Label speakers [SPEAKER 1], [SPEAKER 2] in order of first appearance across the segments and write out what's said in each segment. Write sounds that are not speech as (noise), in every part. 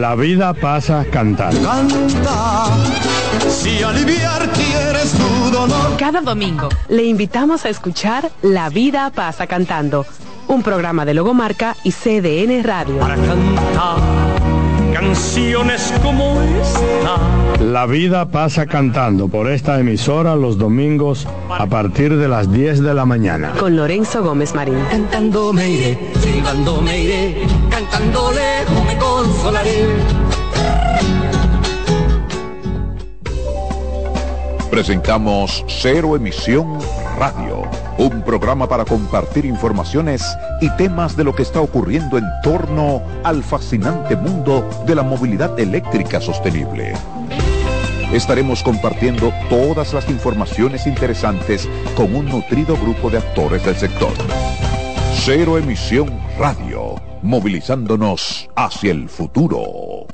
[SPEAKER 1] La vida pasa cantando.
[SPEAKER 2] Canta, si aliviar quieres tu dolor.
[SPEAKER 3] Cada domingo le invitamos a escuchar La vida pasa cantando, un programa de Logomarca y CDN Radio.
[SPEAKER 4] Para cantar canciones como esta.
[SPEAKER 1] La vida pasa cantando por esta emisora los domingos a partir de las 10 de la mañana.
[SPEAKER 3] Con Lorenzo Gómez Marín.
[SPEAKER 4] Cantando me iré, silbando me iré, cantando lejos me consolaré.
[SPEAKER 5] Presentamos Cero Emisión Radio, un programa para compartir informaciones y temas de lo que está ocurriendo en torno al fascinante mundo de la movilidad eléctrica sostenible. Estaremos compartiendo todas las informaciones interesantes con un nutrido grupo de actores del sector. Cero Emisión Radio, movilizándonos hacia el futuro.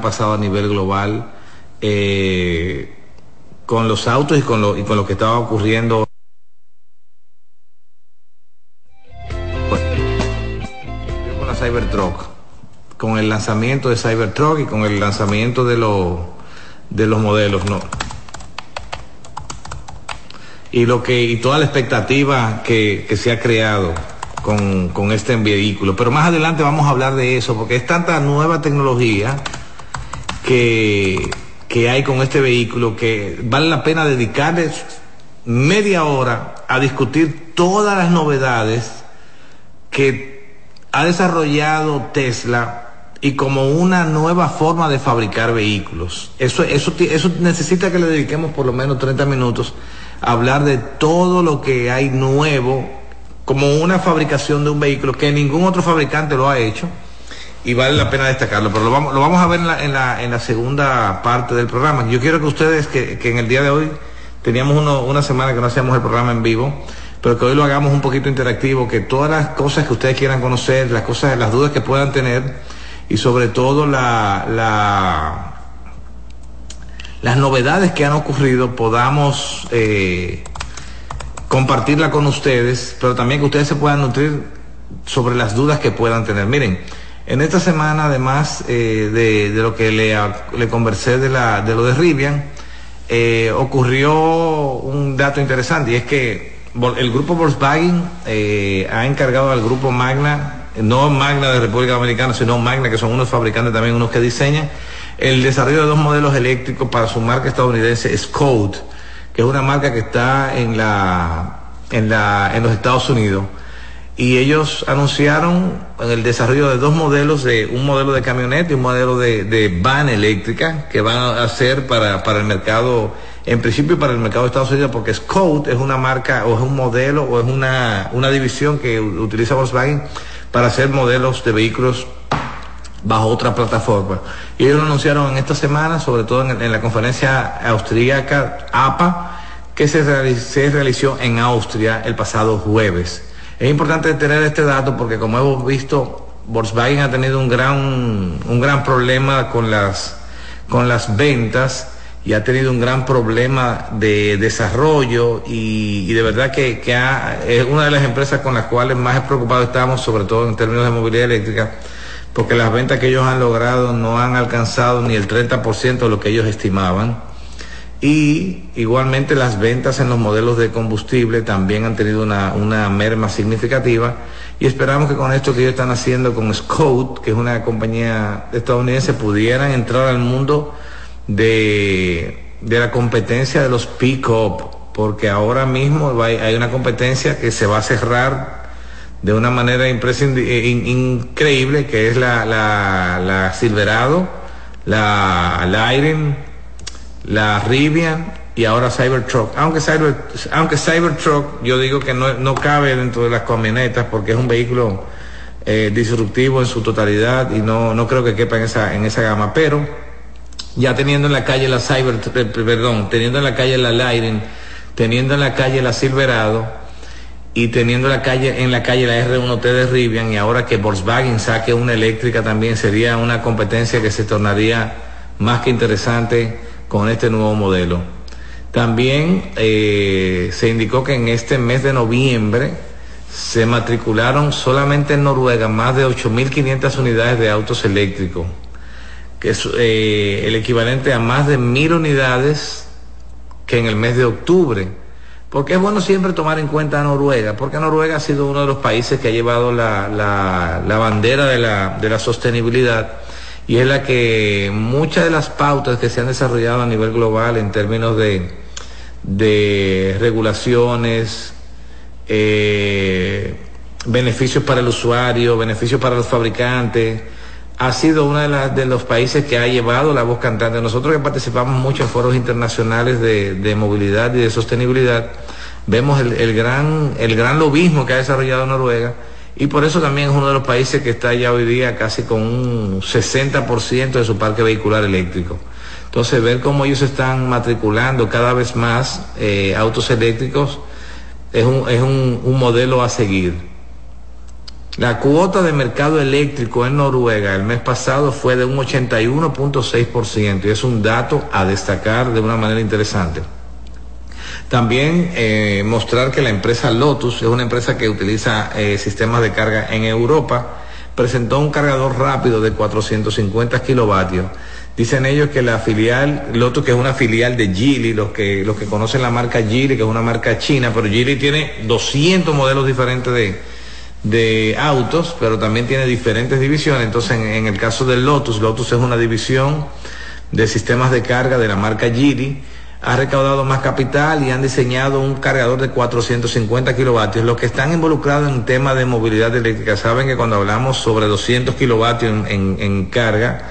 [SPEAKER 6] Pasado a nivel global, eh, con los autos y con lo, y con lo que estaba ocurriendo. Con la Cybertruck, con el lanzamiento de Cybertruck y con el lanzamiento de, los de los modelos, ¿no? Y, lo que, y toda la expectativa que, que se ha creado con, con este vehículo. Pero más adelante vamos a hablar de eso, porque es tanta nueva tecnología que, que hay con este vehículo que vale la pena dedicarles media hora a discutir todas las novedades que ha desarrollado Tesla y como una nueva forma de fabricar vehículos. Eso, eso, eso necesita que le dediquemos por lo menos 30 minutos a hablar de todo lo que hay nuevo como una fabricación de un vehículo que ningún otro fabricante lo ha hecho y vale la pena destacarlo, pero lo vamos, lo vamos a ver en la, en, la, en la segunda parte del programa. Yo quiero que ustedes, que, que en el día de hoy teníamos uno, una semana que no hacíamos el programa en vivo, pero que hoy lo hagamos un poquito interactivo, que todas las cosas que ustedes quieran conocer, las cosas, las dudas que puedan tener y sobre todo la, la las novedades que han ocurrido podamos eh, compartirla con ustedes, pero también que ustedes se puedan nutrir sobre las dudas que puedan tener. Miren, en esta semana, además eh, de, lo que le, conversé de, lo de Rivian, eh, ocurrió un dato interesante y es que el grupo Volkswagen eh, ha encargado al grupo Magna, no Magna de República Dominicana, sino Magna, que son unos fabricantes también, unos que diseñan, el desarrollo de dos modelos eléctricos para su marca estadounidense Scode que es una marca que está en los Estados Unidos. Y ellos anunciaron el desarrollo de dos modelos, de un modelo de camioneta y un modelo de, de van eléctrica que van a hacer para, para el mercado, en principio para el mercado de Estados Unidos, porque Scout es una marca o es un modelo o es una, una división que utiliza Volkswagen para hacer modelos de vehículos bajo otra plataforma. Y ellos lo anunciaron en esta semana, sobre todo en, en la conferencia austríaca APA, que se, se, realizó en Austria el pasado jueves. Es importante tener este dato porque como hemos visto, Volkswagen ha tenido un gran, un gran problema con las, con las ventas y ha tenido un gran problema de desarrollo y, de verdad que, que es una de las empresas con las cuales más preocupados estamos, sobre todo en términos de movilidad eléctrica porque las ventas que ellos han logrado no han alcanzado ni el 30% de lo que ellos estimaban. Y igualmente las ventas en los modelos de combustible también han tenido una, una merma significativa. Y esperamos que con esto que ellos están haciendo con Scout, que es una compañía estadounidense, pudieran entrar al mundo de, de la competencia de los pick-up, porque ahora mismo hay una competencia que se va a cerrar de una manera increíble, que es la, la, la Silverado, la Lyren, la Rivian y ahora Cybertruck. Aunque, Cyber, aunque Cybertruck yo digo que no, no cabe dentro de las camionetas porque es un vehículo eh, disruptivo en su totalidad y no, no creo que quepa en esa, en esa gama, pero ya teniendo en la calle la Cyber, eh, perdón, teniendo en la calle la Lyren, teniendo en la calle la Silverado, y teniendo la calle, en la calle la R1T de Rivian y ahora que Volkswagen saque una eléctrica también sería una competencia que se tornaría más que interesante con este nuevo modelo. También eh, se indicó que en este mes de noviembre se matricularon solamente en Noruega más de 8.500 unidades de autos eléctricos, que es eh, el equivalente a más de mil unidades que en el mes de octubre porque es bueno siempre tomar en cuenta a Noruega, porque Noruega ha sido uno de los países que ha llevado la, la, la bandera de la, de la, sostenibilidad y es la que muchas de las pautas que se han desarrollado a nivel global en términos de, regulaciones, eh, beneficios para el usuario, beneficios para los fabricantes, ha sido uno de, de, los países que ha llevado la voz cantante. Nosotros que participamos mucho en foros internacionales de, movilidad y de sostenibilidad, vemos el, gran, el gran lobismo que ha desarrollado Noruega y por eso también es uno de los países que está ya hoy día casi con un 60% de su parque vehicular eléctrico. Entonces, ver cómo ellos están matriculando cada vez más eh, autos eléctricos es, un, es un, un modelo a seguir. La cuota de mercado eléctrico en Noruega el mes pasado fue de un 81.6% y es un dato a destacar de una manera interesante. También eh, mostrar que la empresa Lotus es una empresa que utiliza eh, sistemas de carga en Europa, presentó un cargador rápido de 450 kilovatios. Dicen ellos que la filial, Lotus que es una filial de Geely, los que, los que conocen la marca Geely, que es una marca china, pero Geely tiene 200 modelos diferentes de, de autos, pero también tiene diferentes divisiones. Entonces, en, el caso del Lotus, Lotus es una división de sistemas de carga de la marca Geely ha recaudado más capital y han diseñado un cargador de 450 kilovatios. Los que están involucrados en tema de movilidad eléctrica saben que cuando hablamos sobre 200 kilovatios en, carga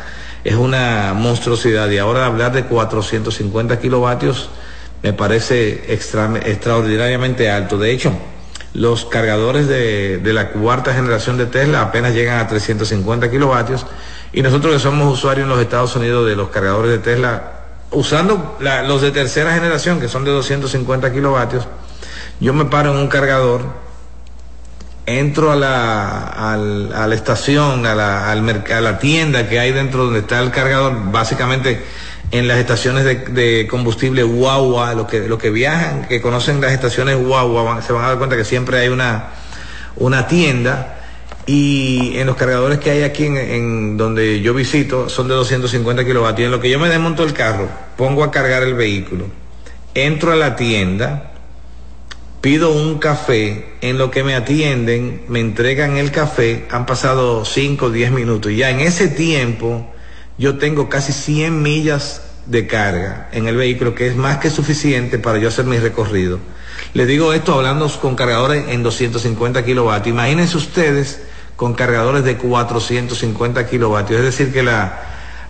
[SPEAKER 6] es una monstruosidad y ahora hablar de 450 kilovatios me parece extra, extraordinariamente alto. De hecho, los cargadores de, de, la cuarta generación de Tesla apenas llegan a 350 kilovatios y nosotros que somos usuarios en los Estados Unidos de los cargadores de Tesla usando los de tercera generación, que son de 250 kilovatios, yo me paro en un cargador, entro a la, a la, estación, a la, a la tienda que hay dentro donde está el cargador, básicamente en las estaciones de, combustible Wawa, los que, los que viajan, que conocen las estaciones Wawa, se van a dar cuenta que siempre hay una, una tienda y en los cargadores que hay aquí en, donde yo visito son de 250 kilovatios. En lo que yo me desmonto el carro, pongo a cargar el vehículo, entro a la tienda, pido un café, en lo que me atienden, me entregan el café, han pasado 5 o 10 minutos. Ya en ese tiempo yo tengo casi 100 millas de carga en el vehículo, que es más que suficiente para yo hacer mi recorrido. Les digo esto hablando con cargadores en 250 kilovatios. Imagínense ustedes con cargadores de 450 kilovatios. Es decir, que la,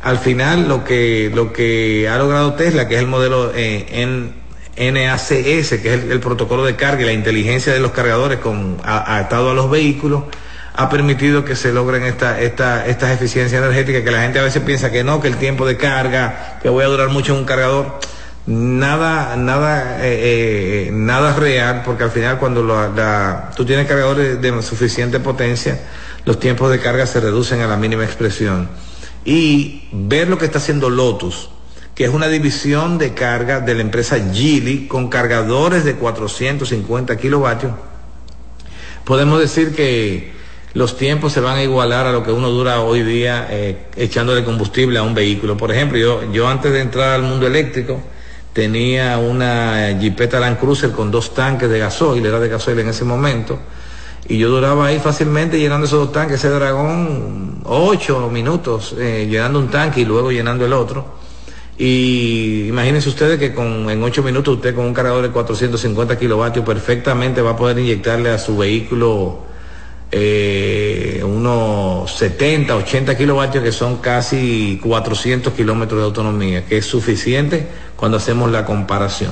[SPEAKER 6] al final lo que, lo que ha logrado Tesla, que es el modelo eh, NACS, que es el, el, protocolo de carga y la inteligencia de los cargadores con, a, atado a los vehículos, ha permitido que se logren esta, esta, estas eficiencias energéticas, que la gente a veces piensa que no, que el tiempo de carga, que voy a durar mucho en un cargador. Nada, nada, eh, eh, nada real, porque al final cuando la, la, tú tienes cargadores de, de suficiente potencia, los tiempos de carga se reducen a la mínima expresión. Y ver lo que está haciendo Lotus, que es una división de carga de la empresa Geely con cargadores de 450 kilovatios, podemos decir que los tiempos se van a igualar a lo que uno dura hoy día eh, echándole combustible a un vehículo. Por ejemplo, yo, yo antes de entrar al mundo eléctrico tenía una Jeepeta Land Cruiser con dos tanques de gasoil, era de gasoil en ese momento, y yo duraba ahí fácilmente llenando esos dos tanques, ese dragón, ocho minutos eh, llenando un tanque y luego llenando el otro. Y imagínense ustedes que con, en ocho minutos usted con un cargador de 450 kilovatios perfectamente va a poder inyectarle a su vehículo eh, unos 70, 80 kilovatios que son casi 400 kilómetros de autonomía, que es suficiente cuando hacemos la comparación.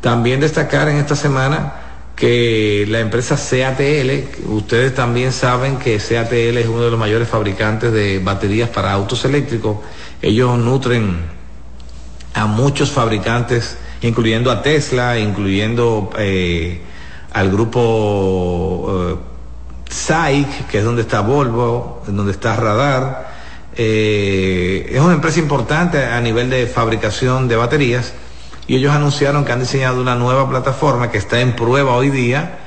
[SPEAKER 6] También destacar en esta semana que la empresa CATL, ustedes también saben que CATL es uno de los mayores fabricantes de baterías para autos eléctricos. Ellos nutren a muchos fabricantes, incluyendo a Tesla, incluyendo eh, al grupo eh, SAIC, que es donde está Volvo, donde está Radar. Eh, es una empresa importante a nivel de fabricación de baterías y ellos anunciaron que han diseñado una nueva plataforma que está en prueba hoy día.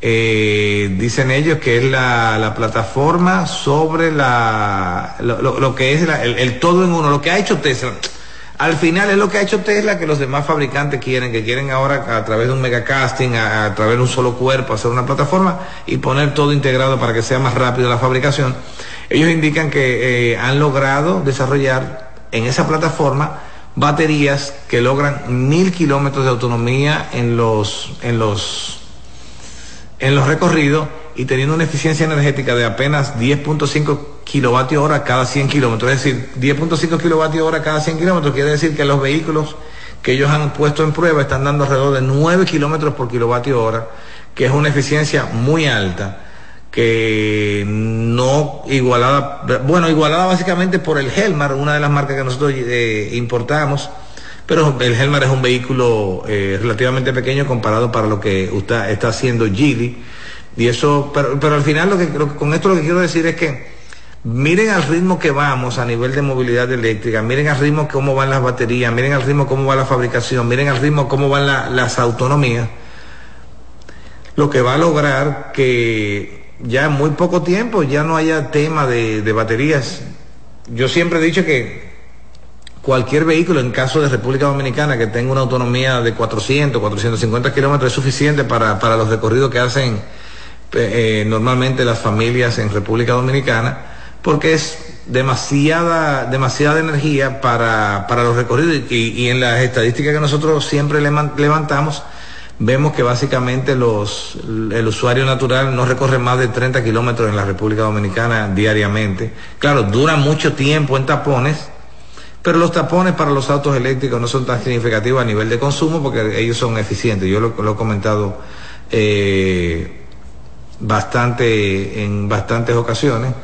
[SPEAKER 6] Eh, dicen ellos que es la, la plataforma sobre la, lo, lo, lo que es el, el, todo en uno, lo que ha hecho Tesla. Al final es lo que ha hecho Tesla que los demás fabricantes quieren, que quieren ahora a través de un megacasting, a, a través de un solo cuerpo, hacer una plataforma y poner todo integrado para que sea más rápido la fabricación. Ellos indican que eh, han logrado desarrollar en esa plataforma baterías que logran mil kilómetros de autonomía en los, en los, en los recorridos y teniendo una eficiencia energética de apenas 10.5 kilovatios hora cada 100 kilómetros. Es decir, 10.5 kilovatios hora cada 100 kilómetros quiere decir que los vehículos que ellos han puesto en prueba están dando alrededor de 9 kilómetros por kilovatio hora, que es una eficiencia muy alta que no igualada, bueno, igualada básicamente por el Helmar, una de las marcas que nosotros eh, importamos, pero el Helmar es un vehículo eh, relativamente pequeño comparado para lo que usted está haciendo Geely. Y eso, pero, pero al final lo que, con esto lo que quiero decir es que miren al ritmo que vamos a nivel de movilidad eléctrica, miren al ritmo cómo van las baterías, miren al ritmo cómo va la fabricación, miren al ritmo cómo van las autonomías, lo que va a lograr que ya en muy poco tiempo ya no haya tema de, baterías. Yo siempre he dicho que cualquier vehículo en caso de República Dominicana que tenga una autonomía de 400, 450 kilómetros es suficiente para, para los recorridos que hacen eh, normalmente las familias en República Dominicana, porque es demasiada, demasiada energía para, para los recorridos y, en las estadísticas que nosotros siempre levantamos, vemos que básicamente los, el usuario natural no recorre más de 30 kilómetros en la República Dominicana diariamente. Claro, dura mucho tiempo en tapones, pero los tapones para los autos eléctricos no son tan significativos a nivel de consumo porque ellos son eficientes. Yo lo, he comentado eh, bastante en bastantes ocasiones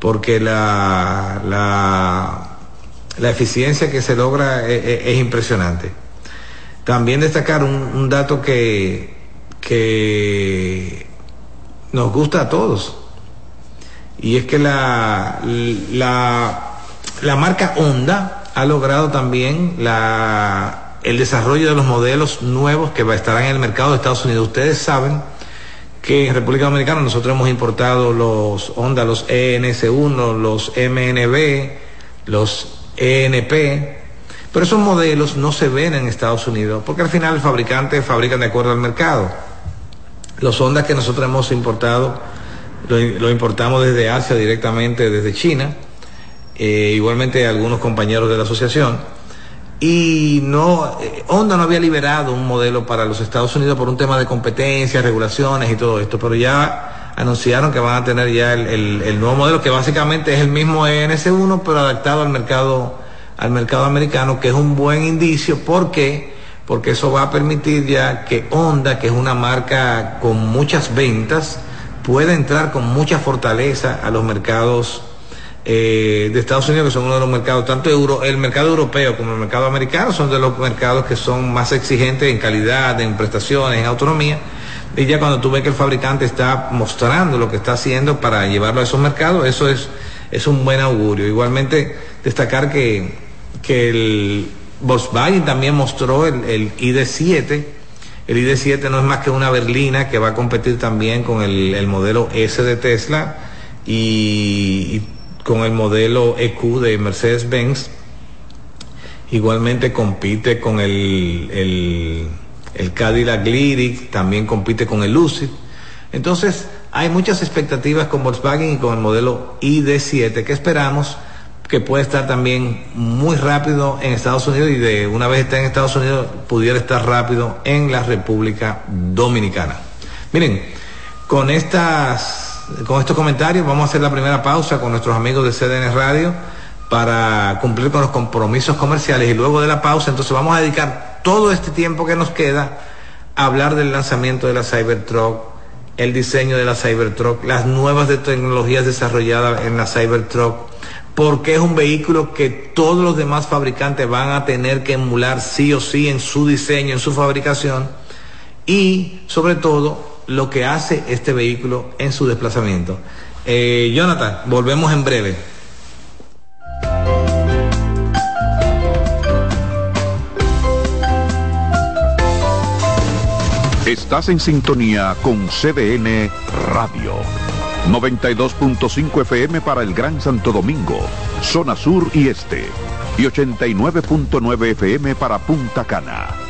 [SPEAKER 6] porque la, la, eficiencia que se logra e, e, es, impresionante. También destacar un, dato que, que nos gusta a todos y es que la, la, la marca Honda ha logrado también la, el desarrollo de los modelos nuevos que estarán en el mercado de Estados Unidos. Ustedes saben que en República Dominicana nosotros hemos importado los Honda, los ENS1, los MNB, los ENP, pero esos modelos no se ven en Estados Unidos, porque al final el fabricante fabrica de acuerdo al mercado. Los Honda que nosotros hemos importado, lo, importamos desde Asia directamente, desde China, eh, igualmente algunos compañeros de la asociación y no eh, Honda no había liberado un modelo para los Estados Unidos por un tema de competencia, regulaciones y todo esto, pero ya anunciaron que van a tener ya el, nuevo modelo que básicamente es el mismo ENS1 pero adaptado al mercado al mercado americano, que es un buen indicio. Porque porque eso va a permitir ya que Honda, que es una marca con muchas ventas, pueda entrar con mucha fortaleza a los mercados eh, de Estados Unidos, que son uno de los mercados, tanto euro, el mercado europeo como el mercado americano, son de los mercados que son más exigentes en calidad, en prestaciones, en autonomía. Y ya cuando tú ves que el fabricante está mostrando lo que está haciendo para llevarlo a esos mercados, eso es, es un buen augurio. Igualmente, destacar que, que el Volkswagen también mostró el, el ID7. El ID7 no es más que una berlina que va a competir también con el, el modelo S de Tesla y con el modelo EQ de Mercedes-Benz. Igualmente compite con el, el, Cadillac Lyric, también compite con el Lucid. Entonces, hay muchas expectativas con Volkswagen y con el modelo ID7 que esperamos que puede estar también muy rápido en Estados Unidos y de una vez está en Estados Unidos pudiera estar rápido en la República Dominicana. Miren, con estas con estos comentarios vamos a hacer la primera pausa con nuestros amigos de CDN Radio para cumplir con los compromisos comerciales y luego de la pausa entonces vamos a dedicar todo este tiempo que nos queda a hablar del lanzamiento de la Cybertruck, el diseño de la Cybertruck, las nuevas tecnologías desarrolladas en la Cybertruck, porque es un vehículo que todos los demás fabricantes van a tener que emular sí o sí en su diseño, en su fabricación y sobre todo lo que hace este vehículo en su desplazamiento. Eh, Jonathan, volvemos en breve.
[SPEAKER 5] Estás en sintonía con CDN Radio. 92.5 FM para el Gran Santo Domingo, zona sur y este. Y 89.9 FM para Punta Cana.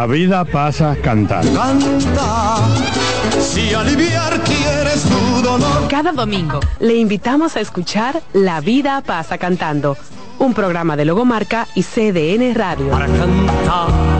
[SPEAKER 1] La vida pasa cantando.
[SPEAKER 2] Canta, si aliviar quieres tu dolor.
[SPEAKER 3] Cada domingo le invitamos a escuchar La vida pasa cantando un programa de Logomarca y CDN Radio.
[SPEAKER 7] Para cantar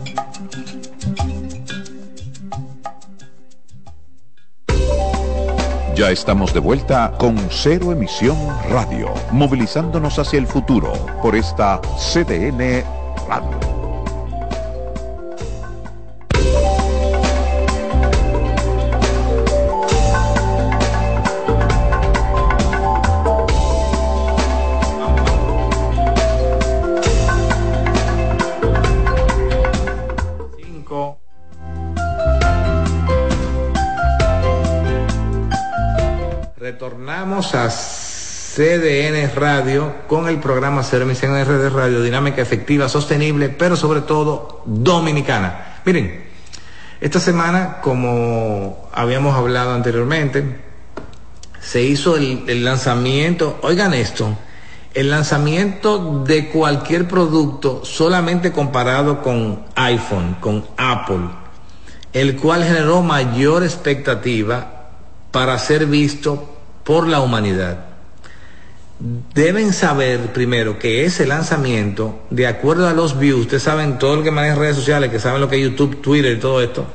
[SPEAKER 5] Ya estamos de vuelta con Cero Emisión Radio, movilizándonos hacia el futuro por esta CDN Radio.
[SPEAKER 6] A CDN Radio con el programa Cero Emisión de Radio, dinámica efectiva, sostenible, pero sobre todo dominicana. Miren, esta semana, como habíamos hablado anteriormente, se hizo el, el lanzamiento, oigan esto, el lanzamiento de cualquier producto solamente comparado con iPhone, con Apple, el cual generó mayor expectativa para ser visto por la humanidad. Deben saber primero que ese lanzamiento, de acuerdo a los views, ustedes saben, todo lo que maneja redes sociales, que saben lo que es YouTube, Twitter y todo esto,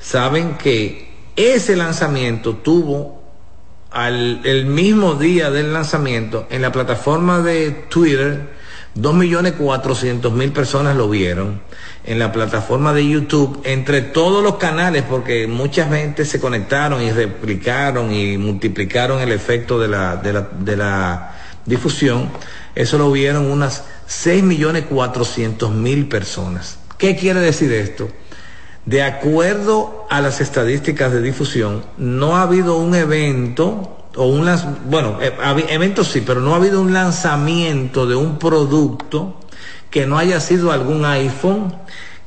[SPEAKER 6] saben que ese lanzamiento tuvo al, el mismo día del lanzamiento en la plataforma de Twitter, 2.400.000 personas lo vieron en la plataforma de YouTube, entre todos los canales, porque mucha gente se conectaron y replicaron y multiplicaron el efecto de la, de la, de la difusión, eso lo vieron unas 6.400.000 personas. ¿Qué quiere decir esto? De acuerdo a las estadísticas de difusión, no ha habido un evento o un bueno, eh, eventos sí, pero no ha habido un lanzamiento de un producto que no haya sido algún iPhone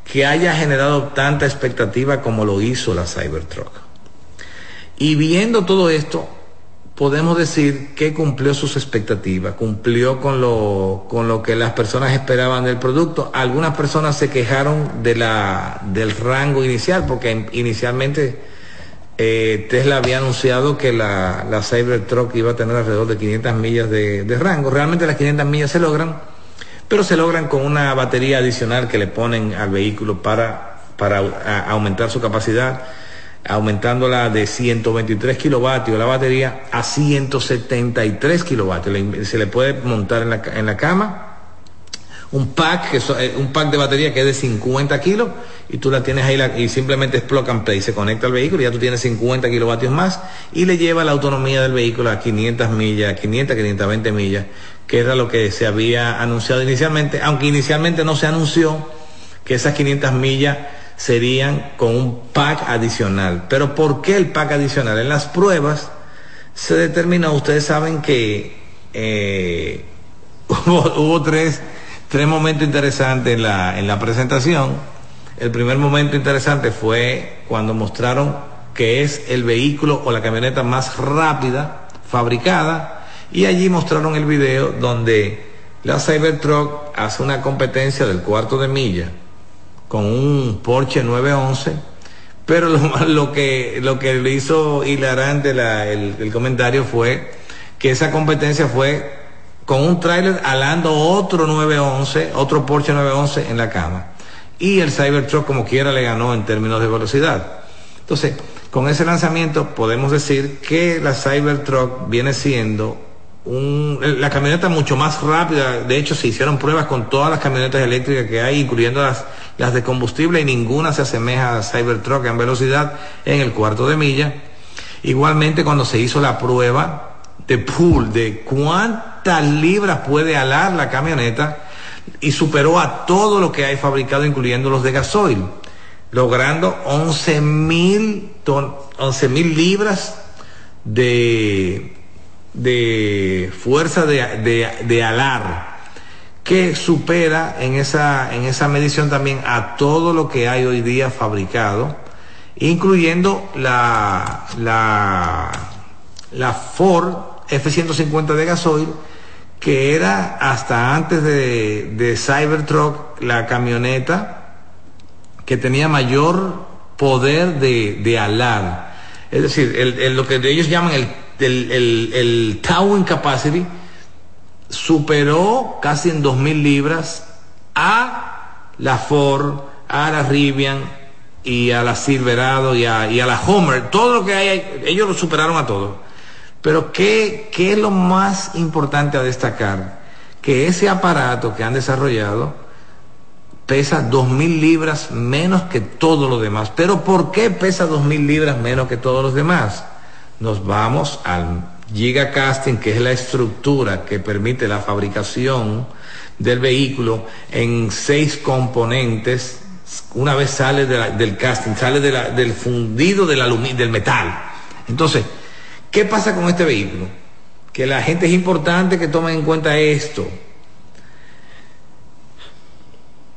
[SPEAKER 6] que haya generado tanta expectativa como lo hizo la Cybertruck. Y viendo todo esto, podemos decir que cumplió sus expectativas, cumplió con lo, con lo que las personas esperaban del producto. Algunas personas se quejaron de la, del rango inicial, porque inicialmente eh, Tesla había anunciado que la, la Cybertruck iba a tener alrededor de 500 millas de, de rango. Realmente las 500 millas se logran pero se logran con una batería adicional que le ponen al vehículo para, para aumentar su capacidad, aumentándola de 123 kilovatios la batería a 173 kilovatios. Se le puede montar en la, en la cama un pack, que eh, un pack de batería que es de 50 kilos y tú la tienes ahí y simplemente es plug and play, se conecta al vehículo y ya tú tienes 50 kilovatios más y le lleva la autonomía del vehículo a 500 millas, 500, 520 millas, que era lo que se había anunciado inicialmente, aunque inicialmente no se anunció que esas 500 millas serían con un pack adicional. Pero ¿por qué el pack adicional? En las pruebas se determinó, ustedes saben que eh, (laughs) hubo tres tres momentos interesantes en la, en la presentación. El primer momento interesante fue cuando mostraron que es el vehículo o la camioneta más rápida fabricada y allí mostraron el video donde la Cybertruck hace una competencia del cuarto de milla con un Porsche 911 pero lo, que lo que le hizo hilarante la, el, comentario fue que esa competencia fue con un tráiler alando otro 911, otro Porsche 911 en la cama. Y el Cybertruck como quiera le ganó en términos de velocidad. Entonces, con ese lanzamiento podemos decir que la Cybertruck viene siendo la camioneta mucho más rápida. De hecho, se hicieron pruebas con todas las camionetas eléctricas que hay, incluyendo las, las de combustible, y ninguna se asemeja a Cybertruck en velocidad en el cuarto de milla. Igualmente, cuando se hizo la prueba de pool de cuántas libras puede alar la camioneta y superó a todo lo que hay fabricado, incluyendo los de gasoil, logrando 11 mil libras de, de fuerza de, de, alar, que supera en esa, en esa medición también a todo lo que hay hoy día fabricado incluyendo la, la, la Ford F-150 de gasoil, que era hasta antes de, de Cybertruck la camioneta que tenía mayor poder de, de alar. Es decir, el, el, lo que ellos llaman el, el, el, el towing capacity superó casi en 2.000 libras a la Ford, a la Rivian y a la Silverado y a, y a la Homer. Todo lo que hay, ellos lo superaron a todos. Pero ¿qué, ¿qué es lo más importante a destacar? Que ese aparato que han desarrollado pesa 2.000 libras menos que todo lo demás. Pero ¿por qué pesa 2.000 libras menos que todos los demás? Nos vamos al gigacasting, que es la estructura que permite la fabricación del vehículo en seis componentes. Una vez sale del casting, sale del fundido del, del metal. Entonces, ¿qué pasa con este vehículo? Que la gente es importante que tome en cuenta esto.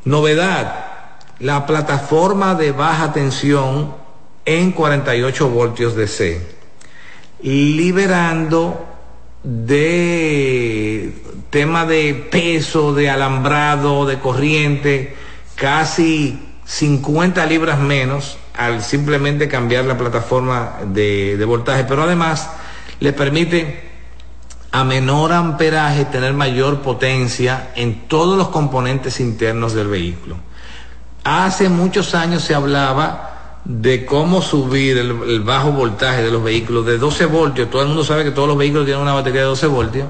[SPEAKER 6] Novedad, la plataforma de baja tensión en 48 voltios DC, liberando de tema de peso, de alambrado, de corriente, casi 50 libras menos al simplemente cambiar la plataforma de, voltaje, pero además le permite a menor amperaje tener mayor potencia en todos los componentes internos del vehículo. Hace muchos años se hablaba de cómo subir el, bajo voltaje de los vehículos de 12 voltios. Todo el mundo sabe que todos los vehículos tienen una batería de 12 voltios,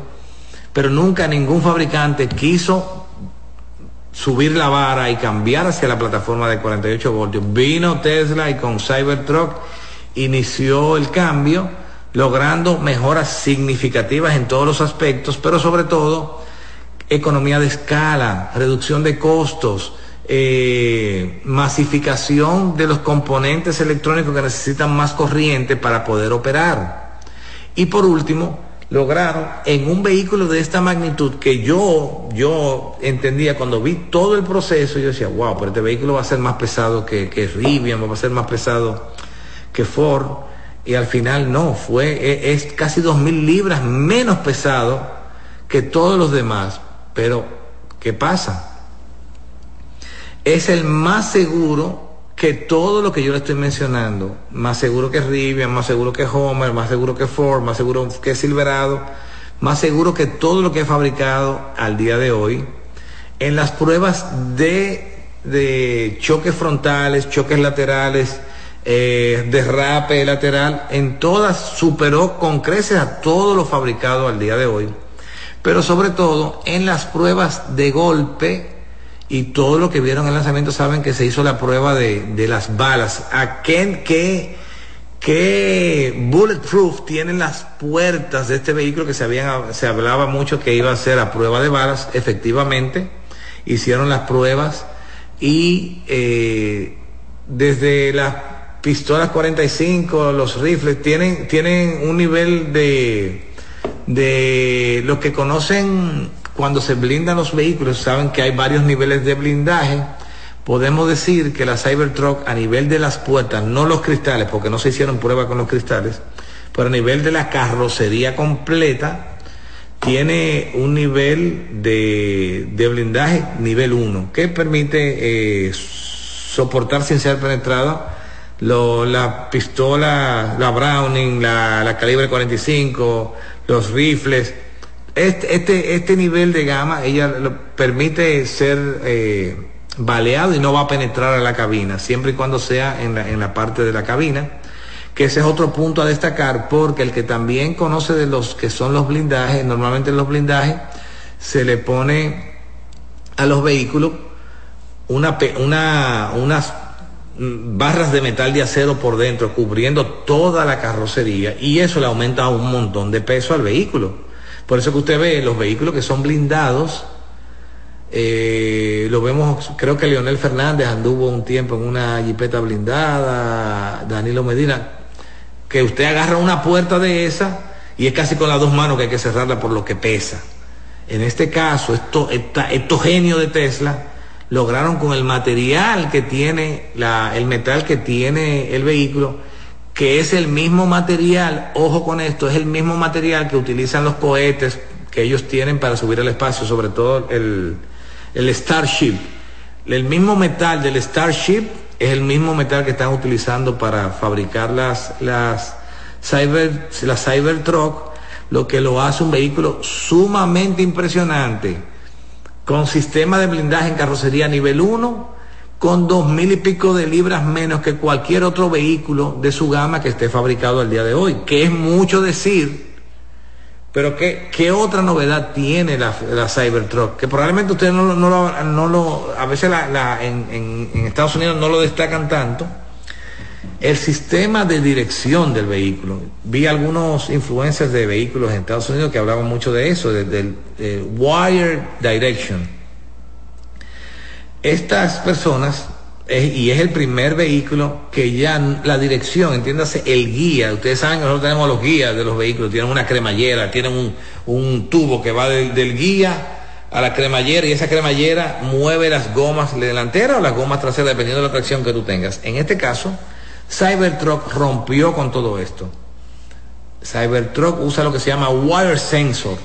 [SPEAKER 6] pero nunca ningún fabricante quiso subir la vara y cambiar hacia la plataforma de 48 voltios. Vino Tesla y con Cybertruck inició el cambio logrando mejoras significativas en todos los aspectos, pero sobre todo economía de escala, reducción de costos, eh, masificación de los componentes electrónicos que necesitan más corriente para poder operar. Y por último, lograron en un vehículo de esta magnitud que yo, yo entendía cuando vi todo el proceso, yo decía, wow, pero este vehículo va a ser más pesado que, que Rivian, va a ser más pesado que Ford y al final no, fue, es, es casi dos mil libras menos pesado que todos los demás. Pero, ¿qué pasa? Es el más seguro que todo lo que yo le estoy mencionando. Más seguro que Rivian, más seguro que Homer, más seguro que Ford, más seguro que Silverado, más seguro que todo lo que he fabricado al día de hoy. En las pruebas de, choques frontales, choques laterales, eh, derrape lateral, en todas superó con creces a todo lo fabricado al día de hoy. Pero sobre todo en las pruebas de golpe y todo lo que vieron el lanzamiento saben que se hizo la prueba de, de las balas. ¿A qué, qué, qué bulletproof tienen las puertas de este vehículo que se, habían, se hablaba mucho que iba a ser a prueba de balas? Efectivamente, hicieron las pruebas y eh, desde las pistolas 45, los rifles, tienen, tienen un nivel de, de lo que conocen cuando se blindan los vehículos, saben que hay varios niveles de blindaje. Podemos decir que la Cybertruck a nivel de las puertas, no los cristales, porque no se hicieron pruebas con los cristales, pero a nivel de la carrocería completa, tiene un nivel de, de blindaje nivel 1, que permite eh, soportar sin ser penetrado lo, la pistola, la Browning, la calibre 45, los rifles. Este, este, este nivel de gama, ella permite ser eh, baleado y no va a penetrar a la cabina, siempre y cuando sea en la, en la parte de la cabina. Que ese es otro punto a destacar, porque el que también conoce de los que son los blindajes, normalmente en los blindajes se le pone a los vehículos una, una, unas barras de metal de acero por dentro cubriendo toda la carrocería y eso le aumenta un montón de peso al vehículo. Por eso que usted ve los vehículos que son blindados, eh, lo vemos, creo que Leonel Fernández anduvo un tiempo en una jipeta blindada, Danilo Medina, que usted agarra una puerta de esa y es casi con las dos manos que hay que cerrarla por lo que pesa. En este caso, estos genios de Tesla lograron con el material que tiene, el metal que tiene el vehículo, que es el mismo material, ojo con esto, es el mismo material que utilizan los cohetes que ellos tienen para subir al espacio, sobre todo el, el Starship. El mismo metal del Starship es el mismo metal que están utilizando para fabricar las, las, Cyber, las Cybertruck, lo que lo hace un vehículo sumamente impresionante, con sistema de blindaje en carrocería nivel 1, con dos mil y pico de libras menos que cualquier otro vehículo de su gama que esté fabricado al día de hoy, que es mucho decir pero ¿qué, qué otra novedad tiene la, Cybertruck? Que probablemente ustedes no, lo, no lo, a veces la, en, en, Estados Unidos no lo destacan tanto. El sistema de dirección del vehículo. Vi algunos influencers de vehículos en Estados Unidos que hablaban mucho de eso, del de, wire direction. Estas personas y es el primer vehículo que ya la dirección, entiéndase, el guía, ustedes saben que nosotros tenemos los guías de los vehículos, tienen una cremallera, tienen un, un tubo que va del, del, guía a la cremallera y esa cremallera mueve las gomas delanteras o las gomas traseras, dependiendo de la tracción que tú tengas. En este caso, Cybertruck rompió con todo esto. Cybertruck usa lo que se llama wire sensor.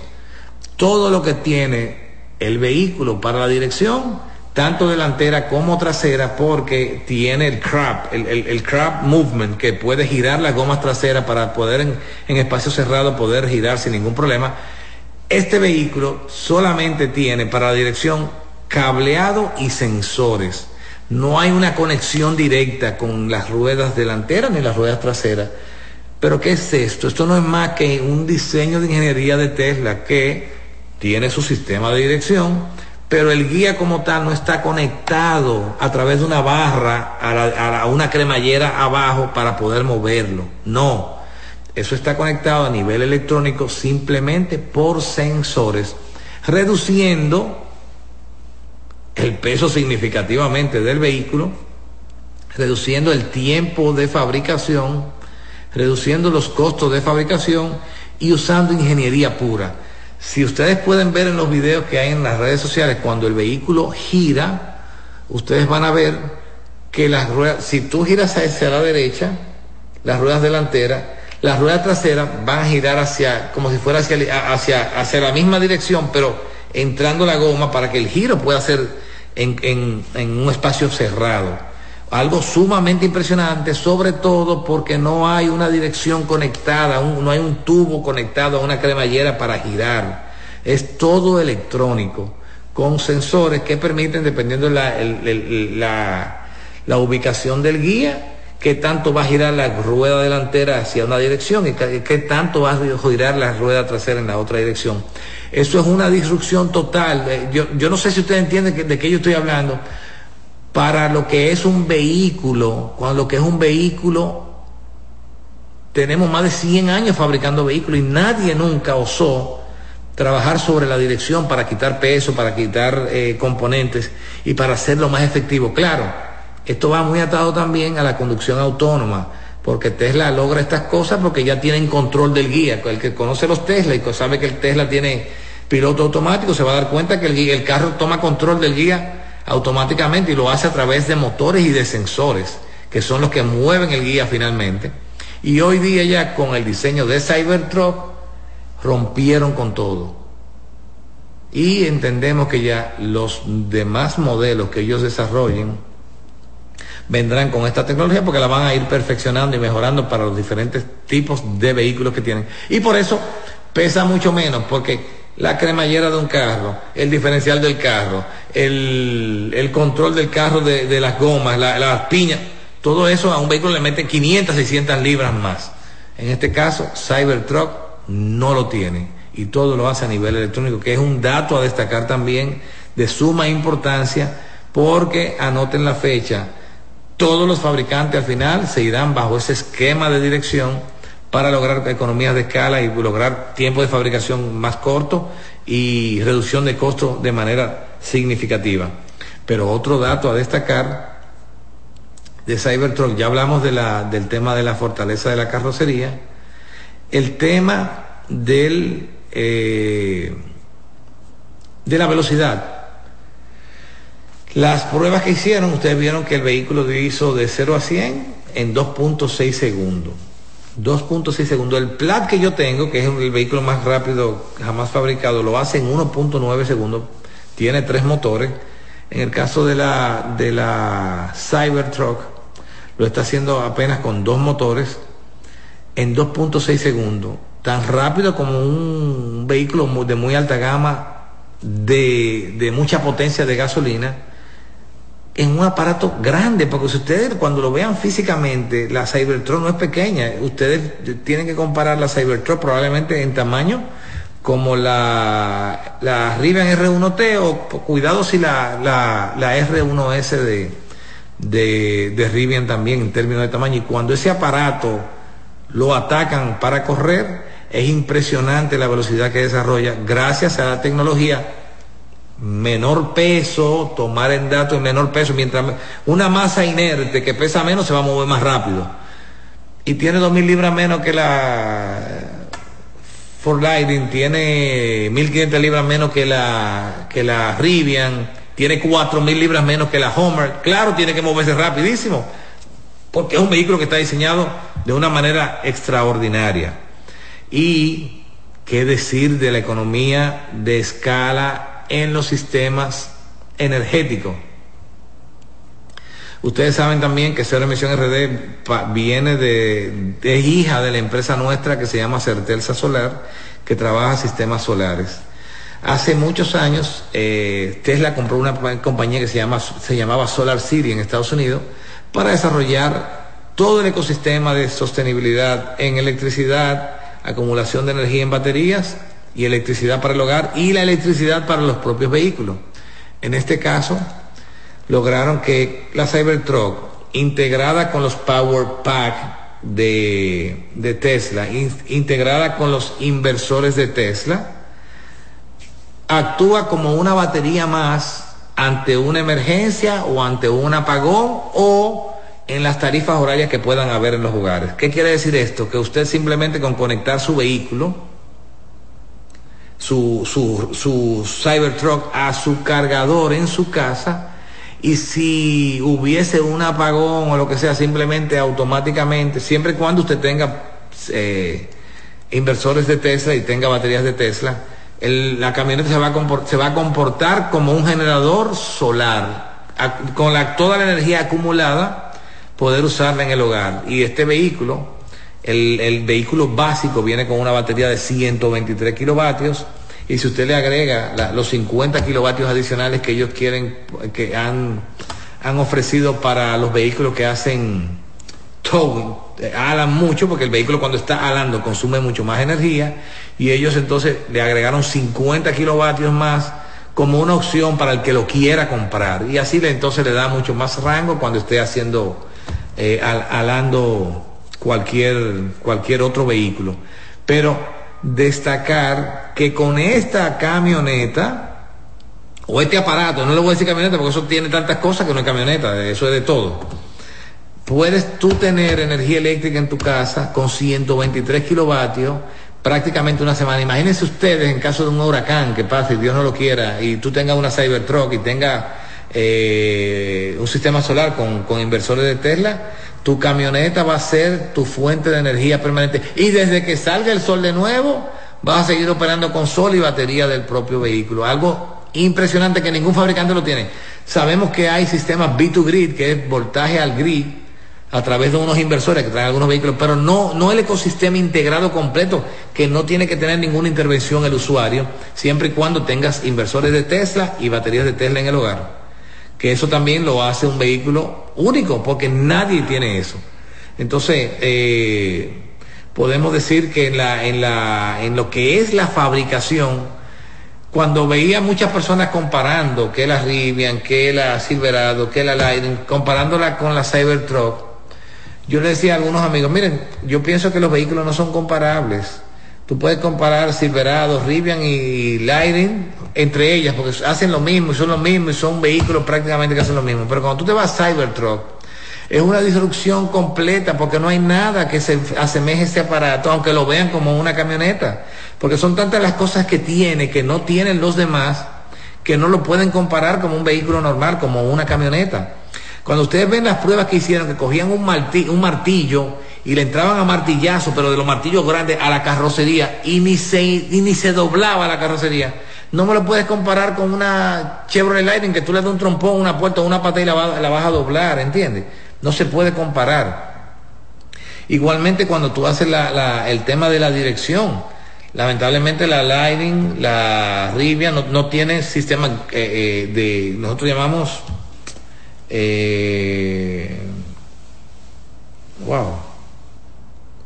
[SPEAKER 6] Todo lo que tiene el vehículo para la dirección tanto delantera como trasera, porque tiene el crab, el, el, crab movement, que puede girar las gomas traseras para poder en, en espacio cerrado poder girar sin ningún problema. Este vehículo solamente tiene para la dirección cableado y sensores. No hay una conexión directa con las ruedas delanteras ni las ruedas traseras. Pero ¿qué es esto? Esto no es más que un diseño de ingeniería de Tesla que tiene su sistema de dirección, pero el guía como tal no está conectado a través de una barra a, una cremallera abajo para poder moverlo. No, eso está conectado a nivel electrónico simplemente por sensores, reduciendo el peso significativamente del vehículo, reduciendo el tiempo de fabricación, reduciendo los costos de fabricación y usando ingeniería pura. Si ustedes pueden ver en los videos que hay en las redes sociales, cuando el vehículo gira, ustedes van a ver que las ruedas, si tú giras hacia la derecha, las ruedas delanteras, las ruedas traseras van a girar hacia, como si fuera hacia, hacia, hacia la misma dirección, pero entrando la goma para que el giro pueda ser en, en, en un espacio cerrado. Algo sumamente impresionante, sobre todo porque no hay una dirección conectada, no hay un tubo conectado a una cremallera para girar. Es todo electrónico, con sensores que permiten, dependiendo de la, la, ubicación del guía, qué tanto va a girar la rueda delantera hacia una dirección y qué tanto va a girar la rueda trasera en la otra dirección. Eso es una disrupción total. Yo, yo no sé si ustedes entienden de qué yo estoy hablando para lo que es un vehículo, cuando lo que es un vehículo, tenemos más de 100 años fabricando vehículos y nadie nunca osó trabajar sobre la dirección para quitar peso, para quitar eh, componentes y para hacerlo más efectivo. Claro, esto va muy atado también a la conducción autónoma, porque Tesla logra estas cosas porque ya tienen control del guía. El que conoce los Tesla y sabe que el Tesla tiene piloto automático se va a dar cuenta que el, el carro toma control del guía automáticamente y lo hace a través de motores y de sensores, que son los que mueven el guía finalmente. Y hoy día ya con el diseño de Cybertruck rompieron con todo. Y entendemos que ya los demás modelos que ellos desarrollen vendrán con esta tecnología porque la van a ir perfeccionando y mejorando para los diferentes tipos de vehículos que tienen. Y por eso pesa mucho menos, porque la cremallera de un carro, el diferencial del carro, el, el control del carro de, de las gomas, la, las piñas, todo eso a un vehículo le mete 500, 600 libras más. En este caso, Cybertruck no lo tiene y todo lo hace a nivel electrónico, que es un dato a destacar también de suma importancia porque anoten la fecha, todos los fabricantes al final se irán bajo ese esquema de dirección para lograr economías de escala y lograr tiempo de fabricación más corto y reducción de costos de manera significativa. Pero otro dato a destacar de Cybertruck, ya hablamos de la, del tema de la fortaleza de la carrocería, el tema del, eh, de la velocidad Las pruebas que hicieron, ustedes vieron que el vehículo hizo de 0 a 100 en 2.6 segundos. 2.6 segundos. El Plat que yo tengo, que es el vehículo más rápido jamás fabricado, lo hace en 1.9 segundos. Tiene tres motores. En el caso de la, de la Cybertruck, lo está haciendo apenas con dos motores en 2.6 segundos. Tan rápido como un vehículo de muy alta gama, de, de mucha potencia de gasolina en un aparato grande, porque si ustedes cuando lo vean físicamente, la Cybertruck no es pequeña, ustedes tienen que comparar la Cybertruck probablemente en tamaño como la, la Rivian R1T o cuidado si la, la, la R1S de, de, de Rivian también en términos de tamaño. Y cuando ese aparato lo atacan para correr, es impresionante la velocidad que desarrolla gracias a la tecnología menor peso, tomar en datos en menor peso, mientras una masa inerte que pesa menos se va a mover más rápido. Y tiene 2.000 libras menos que la Ford Lightning, tiene 1.500 libras menos que la, que la Rivian, tiene 4.000 libras menos que la Homer. Claro, tiene que moverse rapidísimo, porque es un vehículo que está diseñado de una manera extraordinaria. Y qué decir de la economía de escala en los sistemas energéticos. Ustedes saben también que Cero Emisión RD viene de, hija de la empresa nuestra que se llama Certelsa Solar, que trabaja sistemas solares. Hace muchos años eh, Tesla compró una compañía que se, llama, se llamaba Solar City en Estados Unidos para desarrollar todo el ecosistema de sostenibilidad en electricidad, acumulación de energía en baterías y electricidad para el hogar y la electricidad para los propios vehículos. En este caso, lograron que la Cybertruck, integrada con los Power Pack de, de Tesla, integrada con los inversores de Tesla, actúa como una batería más ante una emergencia o ante un apagón o en las tarifas horarias que puedan haber en los hogares. ¿Qué quiere decir esto? Que usted simplemente con conectar su vehículo, su, su, su Cybertruck a su cargador en su casa y si hubiese un apagón o lo que sea, simplemente automáticamente, siempre y cuando usted tenga eh, inversores de Tesla y tenga baterías de Tesla, la camioneta se va, a se va a comportar como un generador solar, con la, toda la energía acumulada, poder usarla en el hogar. Y este vehículo el, vehículo básico viene con una batería de 123 kilovatios y si usted le agrega los 50 kilovatios adicionales que ellos quieren, que han, han ofrecido para los vehículos que hacen towing, eh, alan mucho porque el vehículo cuando está alando consume mucho más energía y ellos entonces le agregaron 50 kilovatios más como una opción para el que lo quiera comprar. Y así le, entonces le da mucho más rango cuando esté haciendo eh, alando cualquier, cualquier otro vehículo. Pero destacar que con esta camioneta, o este aparato, no le voy a decir camioneta porque eso tiene tantas cosas que no es camioneta, eso es de todo. Puedes tú tener energía eléctrica en tu casa con 123 kilovatios prácticamente una semana. Imagínense ustedes en caso de un huracán que pase, Dios no lo quiera, y tú tengas una Cybertruck y tengas eh, un sistema solar con, inversores de Tesla, tu camioneta va a ser tu fuente de energía permanente. Y desde que salga el sol de nuevo, vas a seguir operando con sol y batería del propio vehículo. Algo impresionante que ningún fabricante lo tiene. Sabemos que hay sistemas B2 Grid, que es voltaje al grid, a través de unos inversores que traen algunos vehículos, pero no, no el ecosistema integrado completo, que no tiene que tener ninguna intervención el usuario, siempre y cuando tengas inversores de Tesla y baterías de Tesla en el hogar que eso también lo hace un vehículo único, porque nadie tiene eso. Entonces, eh, podemos decir que en, la, en, la, en lo que es la fabricación, cuando veía muchas personas comparando que la Rivian, que la Silverado, que la Lightning, comparándola con la Cybertruck, yo le decía a algunos amigos, miren, yo pienso que los vehículos no son comparables. Tú puedes comparar Silverado, Rivian y Lightning entre ellas, porque hacen lo mismo y son lo mismo y son vehículos prácticamente que hacen lo mismo. Pero cuando tú te vas a Cybertruck, es una disrupción completa porque no hay nada que se asemeje a este aparato, aunque lo vean como una camioneta. Porque son tantas las cosas que tiene que no tienen los demás que no lo pueden comparar como un vehículo normal, como una camioneta. Cuando ustedes ven las pruebas que hicieron, que cogían un, un martillo y le entraban a martillazo, pero de los martillos grandes a la carrocería y ni se, y ni se doblaba la carrocería. No me lo puedes comparar con una Chevrolet Lightning que tú le das un trompón, una puerta, una pata y la, la vas a doblar, ¿entiendes? No se puede comparar. Igualmente cuando tú haces el tema de la dirección, lamentablemente la Lightning, la Rivian no, no tiene sistema eh, eh, de, nosotros llamamos, eh, wow,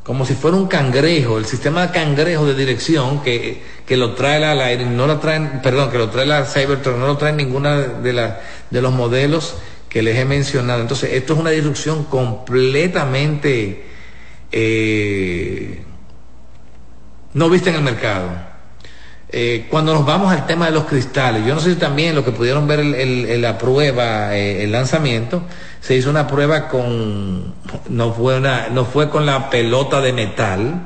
[SPEAKER 6] como si fuera un cangrejo, el sistema cangrejo de dirección que, que lo trae la Lightning, no lo traen, perdón, que lo trae la Cybertruck, no lo trae ninguna de, la, de los modelos que les he mencionado. Entonces, esto es una disrupción completamente eh, no vista en el mercado. Eh, cuando nos vamos al tema de los cristales, yo no sé si también lo que pudieron ver en la prueba, eh, el lanzamiento, se hizo una prueba con, no fue, una, no fue con la pelota de metal,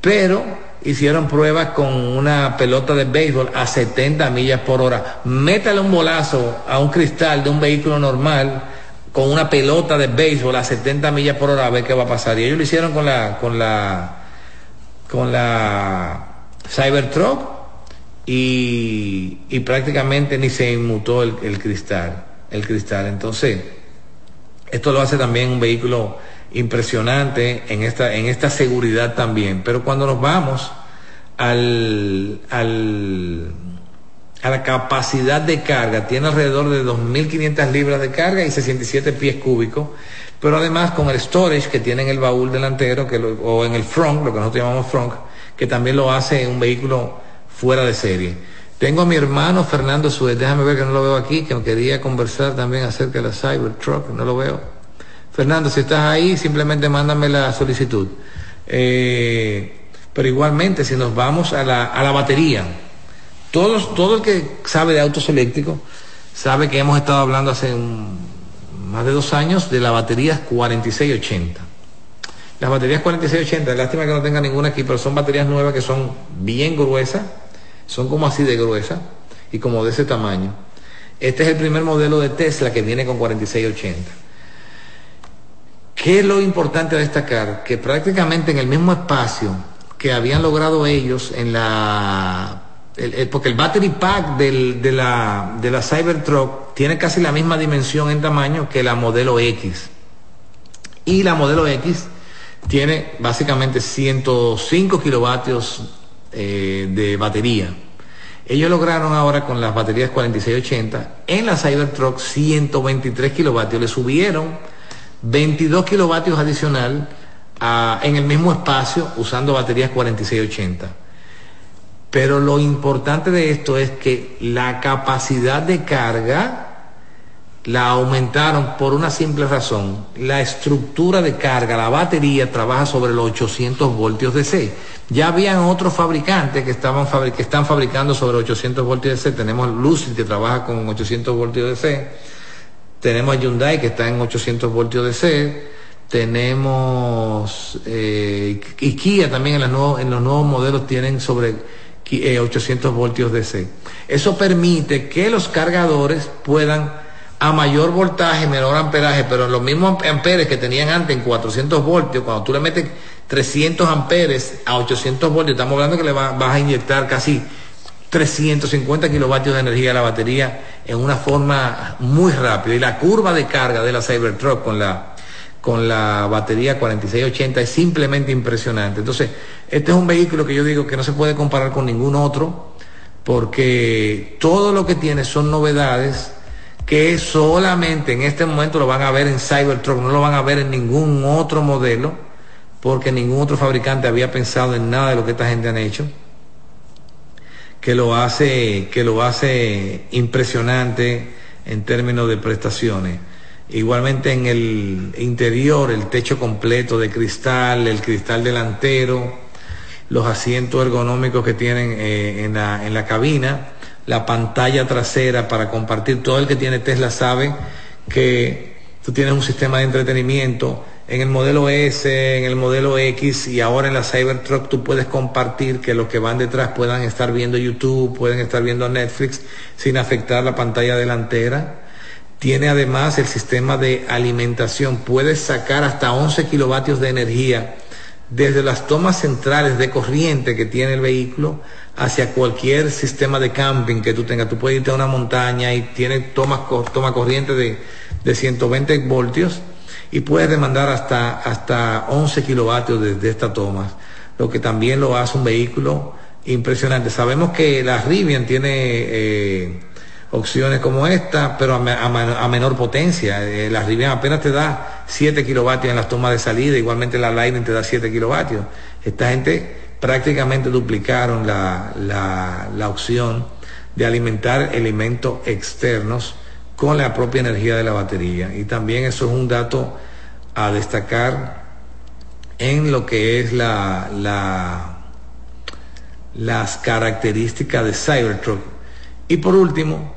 [SPEAKER 6] pero hicieron pruebas con una pelota de béisbol a 70 millas por hora. Métale un bolazo a un cristal de un vehículo normal con una pelota de béisbol a 70 millas por hora a ver qué va a pasar. Y ellos lo hicieron con la, con la, con la Cybertruck y, y prácticamente ni se inmutó el, el, cristal, el cristal. Entonces, esto lo hace también un vehículo impresionante en esta, en esta seguridad también. Pero cuando nos vamos al, al a la capacidad de carga, tiene alrededor de 2.500 libras de carga y 67 pies cúbicos, pero además con el storage que tiene en el baúl delantero que o en el front, lo que nosotros llamamos front, que también lo hace un vehículo fuera de serie. Tengo a mi hermano Fernando Suez, déjame ver que no lo veo aquí, que quería conversar también acerca de la Cybertruck, no lo veo. Fernando, si estás ahí, simplemente mándame la solicitud. Eh, pero igualmente, si nos vamos a la, a la batería, todos, todo el que sabe de autos eléctricos sabe que hemos estado hablando hace más de dos años de las baterías 4680. Las baterías 4680, lástima que no tenga ninguna aquí, pero son baterías nuevas que son bien gruesas, son como así de gruesas y como de ese tamaño. Este es el primer modelo de Tesla que viene con 4680. ¿Qué es lo importante a destacar? Que prácticamente en el mismo espacio que habían logrado ellos en la porque el battery pack de, la, de la Cybertruck tiene casi la misma dimensión en tamaño que la modelo X. Y la modelo X tiene básicamente 105 kilovatios eh, de batería. Ellos lograron ahora con las baterías 4680 en la Cybertruck 123 kilovatios. Le subieron 22 kilovatios adicional en el mismo espacio usando baterías 4680. Pero lo importante de esto es que la capacidad de carga la aumentaron por una simple razón. La estructura de carga, la batería, trabaja sobre los 800 voltios DC. Ya habían otros fabricantes que, estaban que están fabricando sobre 800 voltios DC. Tenemos Lucid que trabaja con 800 voltios DC. Tenemos Hyundai que está en 800 voltios DC. Tenemos eh, Kia también en, en los nuevos modelos tienen sobre 800 eh, voltios DC. Eso permite que los cargadores puedan a mayor voltaje, menor amperaje, pero los mismos amperes que tenían antes en 400 voltios, cuando tú le metes 300 amperes a 800 voltios, estamos hablando que le vas a inyectar casi 350 kilovatios de energía a la batería en una forma muy rápida. Y la curva de carga de la Cybertruck con la con la batería 4680 es simplemente impresionante. Entonces, este es un vehículo que yo digo que no se puede comparar con ningún otro, porque todo lo que tiene son novedades que solamente en este momento lo van a ver en Cybertruck, no lo van a ver en ningún otro modelo, porque ningún otro fabricante había pensado en nada de lo que esta gente han hecho, que lo hace, que lo hace impresionante en términos de prestaciones. Igualmente en el interior, el techo completo de cristal, el cristal delantero, los asientos ergonómicos que tienen eh, en, la, en la cabina, la pantalla trasera para compartir. Todo el que tiene Tesla sabe que tú tienes un sistema de entretenimiento en el modelo S, en el modelo X y ahora en la Cybertruck tú puedes compartir que los que van detrás puedan estar viendo YouTube, pueden estar viendo Netflix sin afectar la pantalla delantera. Tiene además el sistema de alimentación, puedes sacar hasta 11 kilovatios de energía desde las tomas centrales de corriente que tiene el vehículo hacia cualquier sistema de camping que tú tengas. Tú puedes irte a una montaña y tiene toma, toma corriente de, de 120 voltios y puedes demandar hasta, hasta 11 kilovatios desde esta toma, lo que también lo hace un vehículo impresionante. Sabemos que la Rivian tiene eh, opciones como esta, pero a, menor potencia. Eh, la Rivian apenas te da 7 kilovatios en las tomas de salida, igualmente la Lightning te da 7 kilovatios. Esta gente prácticamente duplicaron la, la, la opción de alimentar elementos externos con la propia energía de la batería. Y también eso es un dato a destacar en lo que es la, la, las características de Cybertruck. Y por último,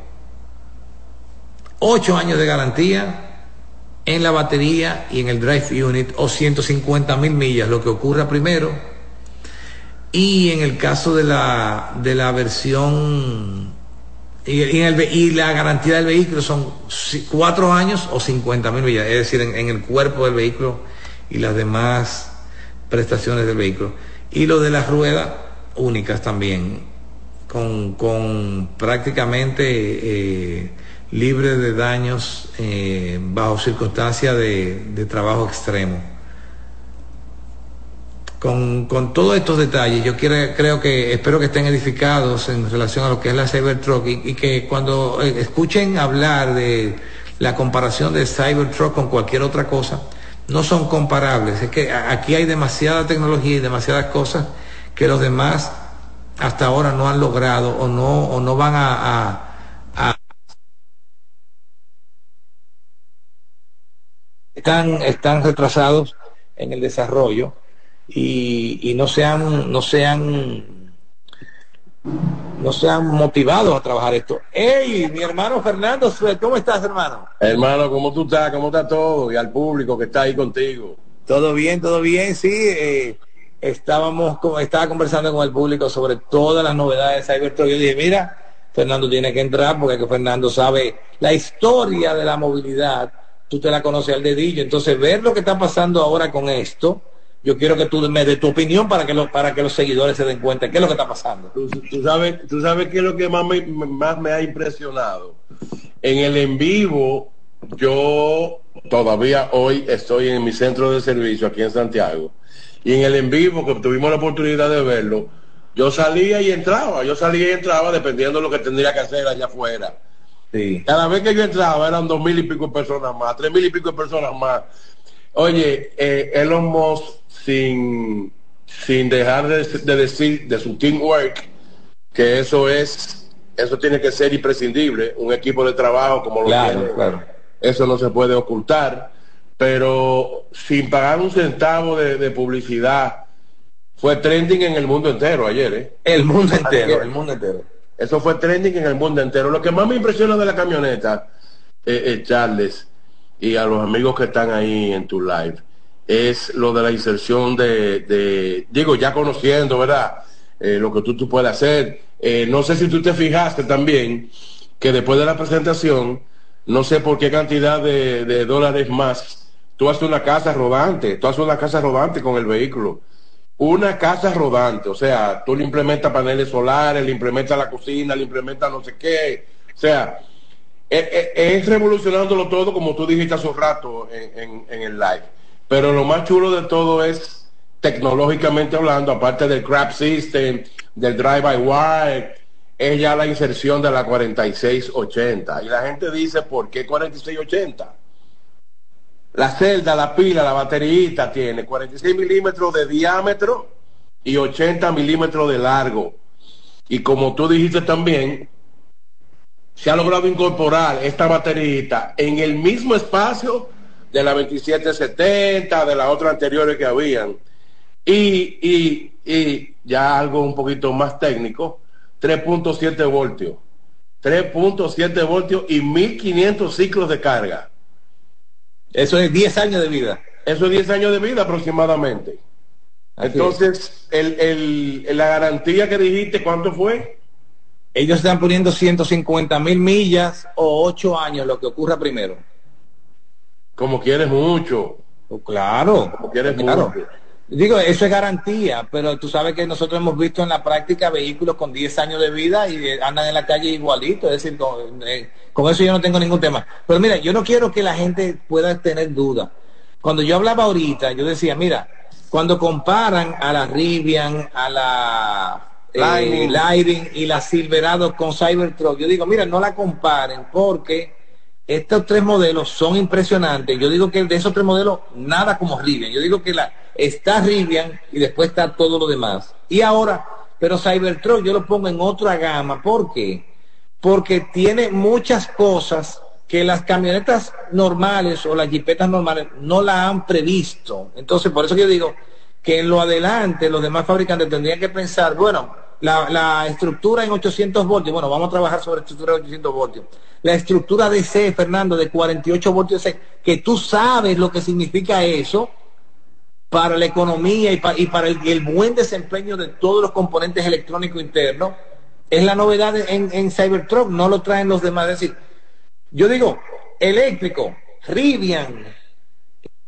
[SPEAKER 6] ocho años de garantía en la batería y en el drive unit o 150 mil millas, lo que ocurra primero. Y en el caso de la, de la versión y, la garantía del vehículo son cuatro años o 50 mil millas, es decir, en, el cuerpo del vehículo y las demás prestaciones del vehículo. Y lo de las ruedas únicas también, con, prácticamente eh, libre de daños eh, bajo circunstancias de trabajo extremo con, con, todos estos detalles, yo quiero, creo que, espero que estén edificados en relación a lo que es la Cybertruck y, y que cuando eh, escuchen hablar de la comparación de Cybertruck con cualquier otra cosa, no son comparables. Es que aquí hay demasiada tecnología y demasiadas cosas que los demás hasta ahora no han logrado o no, o no van a, a, están, están retrasados en el desarrollo y, no sean, no sean, no sean motivados a trabajar esto. ¡Ey! Mi hermano Fernando, ¿cómo estás, hermano?
[SPEAKER 8] Hermano, ¿cómo tú estás? ¿Cómo está todo? Y al público que está ahí contigo.
[SPEAKER 6] Todo bien, todo bien, sí. Eh, estábamos, estaba conversando con el público sobre todas las novedades de Cybertruck. Yo dije, mira, Fernando tiene que entrar porque que Fernando sabe la historia de la movilidad. Tú te la conoces al dedillo. Entonces, ver lo que está pasando ahora con esto, yo quiero que tú me des tu opinión para que, para que los seguidores se den cuenta qué es lo que está pasando.
[SPEAKER 8] Tú, sabes, tú sabes qué es lo que más más me ha impresionado. En el en vivo, yo todavía hoy estoy en mi centro de servicio aquí en Santiago. Y en el en vivo, que tuvimos la oportunidad de verlo, yo salía y entraba, yo salía y entraba dependiendo de lo que tendría que hacer allá afuera. Sí. Cada vez que yo entraba eran dos mil y pico de personas más, tres mil y pico de personas más. Oye, eh, Elon Musk sin, sin dejar de, decir de su teamwork que eso es, eso tiene que ser imprescindible, un equipo de trabajo como lo tiene. Eso no se puede ocultar, pero sin pagar un centavo de, publicidad, fue trending en el mundo entero ayer, ¿eh?
[SPEAKER 6] El mundo entero, el mundo entero.
[SPEAKER 8] Eso fue trending en el mundo entero. Lo que más me impresiona de la camioneta, eh, eh Charles, y a los amigos que están ahí en tu live, es lo de la inserción de, digo, ya conociendo, ¿verdad? Eh, lo que tú, tú puedes hacer. Eh, no sé si tú te fijaste también que después de la presentación, no sé por qué cantidad de, dólares más, tú haces una casa rodante, tú haces una casa rodante con el vehículo. Una casa rodante, o sea, tú le implementas paneles solares, le implementas la cocina, le implementas no sé qué. O sea, es, e, es, revolucionándolo todo como tú dijiste hace un rato en el live pero lo más chulo de todo es, tecnológicamente hablando, aparte del crap system, del drive-by-wire, es ya la inserción de la 4680. Y la gente dice, ¿por qué 4680? La celda, la pila, la baterita tiene 46 milímetros de diámetro y 80 milímetros de largo. Y como tú dijiste también, se ha logrado incorporar esta baterita en el mismo espacio de la 2770, de las otras anteriores que habían. Y, y, y ya algo un poquito más técnico, 3.7 voltios. 3.7 voltios y 1500 ciclos de carga.
[SPEAKER 6] Eso es 10 años de vida.
[SPEAKER 8] Eso es 10 años de vida aproximadamente.
[SPEAKER 6] Así
[SPEAKER 8] Entonces, el, el- la garantía que dijiste, ¿cuánto fue?
[SPEAKER 6] Ellos están poniendo 150 mil millas o 8 años, lo que ocurra primero.
[SPEAKER 8] Como quieres mucho.
[SPEAKER 6] Oh, claro,
[SPEAKER 8] Como quieres
[SPEAKER 6] claro.
[SPEAKER 8] mucho.
[SPEAKER 6] Digo, eso es garantía, pero tú sabes que nosotros hemos visto en la práctica vehículos con 10 años de vida y eh, andan en la calle igualito, es decir, con, eh, con eso yo no tengo ningún tema. Pero mira, yo no quiero que la gente pueda tener duda. Cuando yo hablaba ahorita, yo decía, mira, cuando comparan a la Rivian, a la eh, y la Silverado con Cybertruck, yo digo, mira, no la comparen porque estos tres modelos son impresionantes. Yo digo que de esos tres modelos, nada como Rivian. Yo digo que la, está Rivian y después está todo lo demás. Y ahora, pero Cybertruck yo lo pongo en otra gama. ¿Por qué? Porque tiene muchas cosas que las camionetas normales o las jipetas normales no la han previsto. Entonces, por eso yo digo que en lo adelante los demás fabricantes tendrían que pensar, bueno, la, estructura en 800 voltios, bueno, vamos a trabajar sobre estructura de 800 voltios. La estructura DC, Fernando, de 48 voltios que tú sabes lo que significa eso para la economía y, pa- y para el, buen desempeño de todos los componentes electrónicos internos, es la novedad en, en Cybertruck, no lo traen los demás. Es decir, yo digo, eléctrico, Rivian,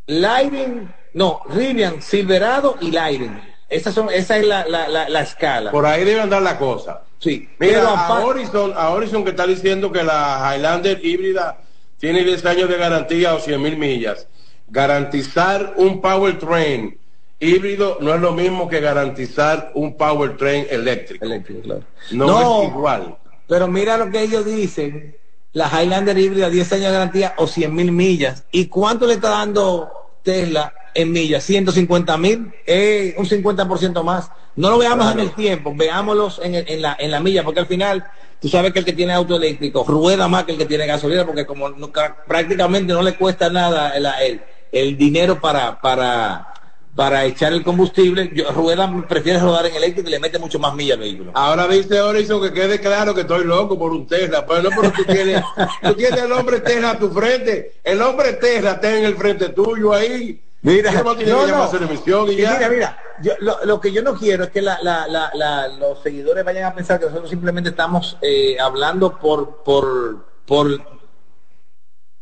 [SPEAKER 6] Lightning, no, Rivian, Silverado y Lightning. Esas son, esa es la, la, la, la escala.
[SPEAKER 8] Por ahí debe andar la cosa.
[SPEAKER 6] sí,
[SPEAKER 8] Mira,
[SPEAKER 6] pero
[SPEAKER 8] a Horizon, a Horizon que está diciendo que la Highlander híbrida tiene 10 años de garantía o 100 mil millas. Garantizar un powertrain híbrido no es lo mismo que garantizar un powertrain eléctrico.
[SPEAKER 6] eléctrico, claro.
[SPEAKER 8] No, es igual.
[SPEAKER 6] Pero mira lo que ellos dicen, la Highlander híbrida 10 años de garantía o 100 mil millas. ¿Y cuánto le está dando Tesla en millas? 150 mil, eh, un 50% más. No lo veamos en el tiempo, veámoslos en, el- en la, en la milla, porque al final tú sabes que el que tiene auto eléctrico rueda más que el que tiene gasolina, porque como nunca- prácticamente no le cuesta nada el, el- el dinero para, para, para echar el combustible, yo, rueda, prefiere rodar en eléctrico y le mete mucho más millas al vehículo.
[SPEAKER 8] Ahora dice Horizon que quede claro que estoy loco por un Tesla. Pero no, pero tú tienes, tú tienes el hombre Tesla a tu frente. El hombre Tesla está en el frente tuyo ahí.
[SPEAKER 6] Mira,
[SPEAKER 8] no
[SPEAKER 6] no,
[SPEAKER 8] que y ya.
[SPEAKER 6] mira, mira, yo- lo, lo que yo no quiero es que la- la- la- los seguidores vayan a pensar que nosotros simplemente estamos eh, hablando por por por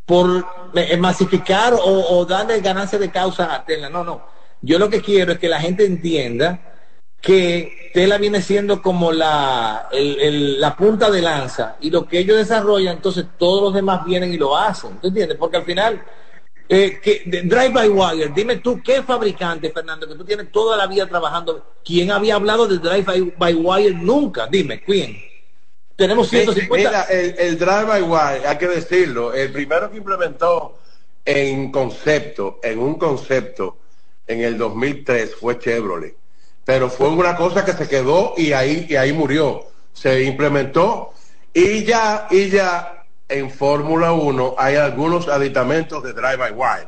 [SPEAKER 6] por eh, masificar o, o darle ganancia de causa a Tesla. No, no. Yo lo que quiero es que la gente entienda que Tesla viene siendo como la, el- el- la punta de lanza y lo que ellos desarrollan, entonces todos los demás vienen y lo hacen. ¿Tú entiendes? Porque al final eh, que, de- Drive by Wire, dime tú qué fabricante, Fernando, que tú tienes toda la vida trabajando. ¿Quién había hablado de Drive by, by Wire nunca? Dime, ¿quién? Tenemos 150.
[SPEAKER 8] Mira, el, el Drive by Wire, hay que decirlo, el primero que implementó en concepto, en un concepto, en el 2003 fue Chevrolet. Pero fue una cosa que se quedó y ahí, y ahí murió. Se implementó y ya, y ya en Fórmula 1 hay algunos aditamentos de Drive by Wire.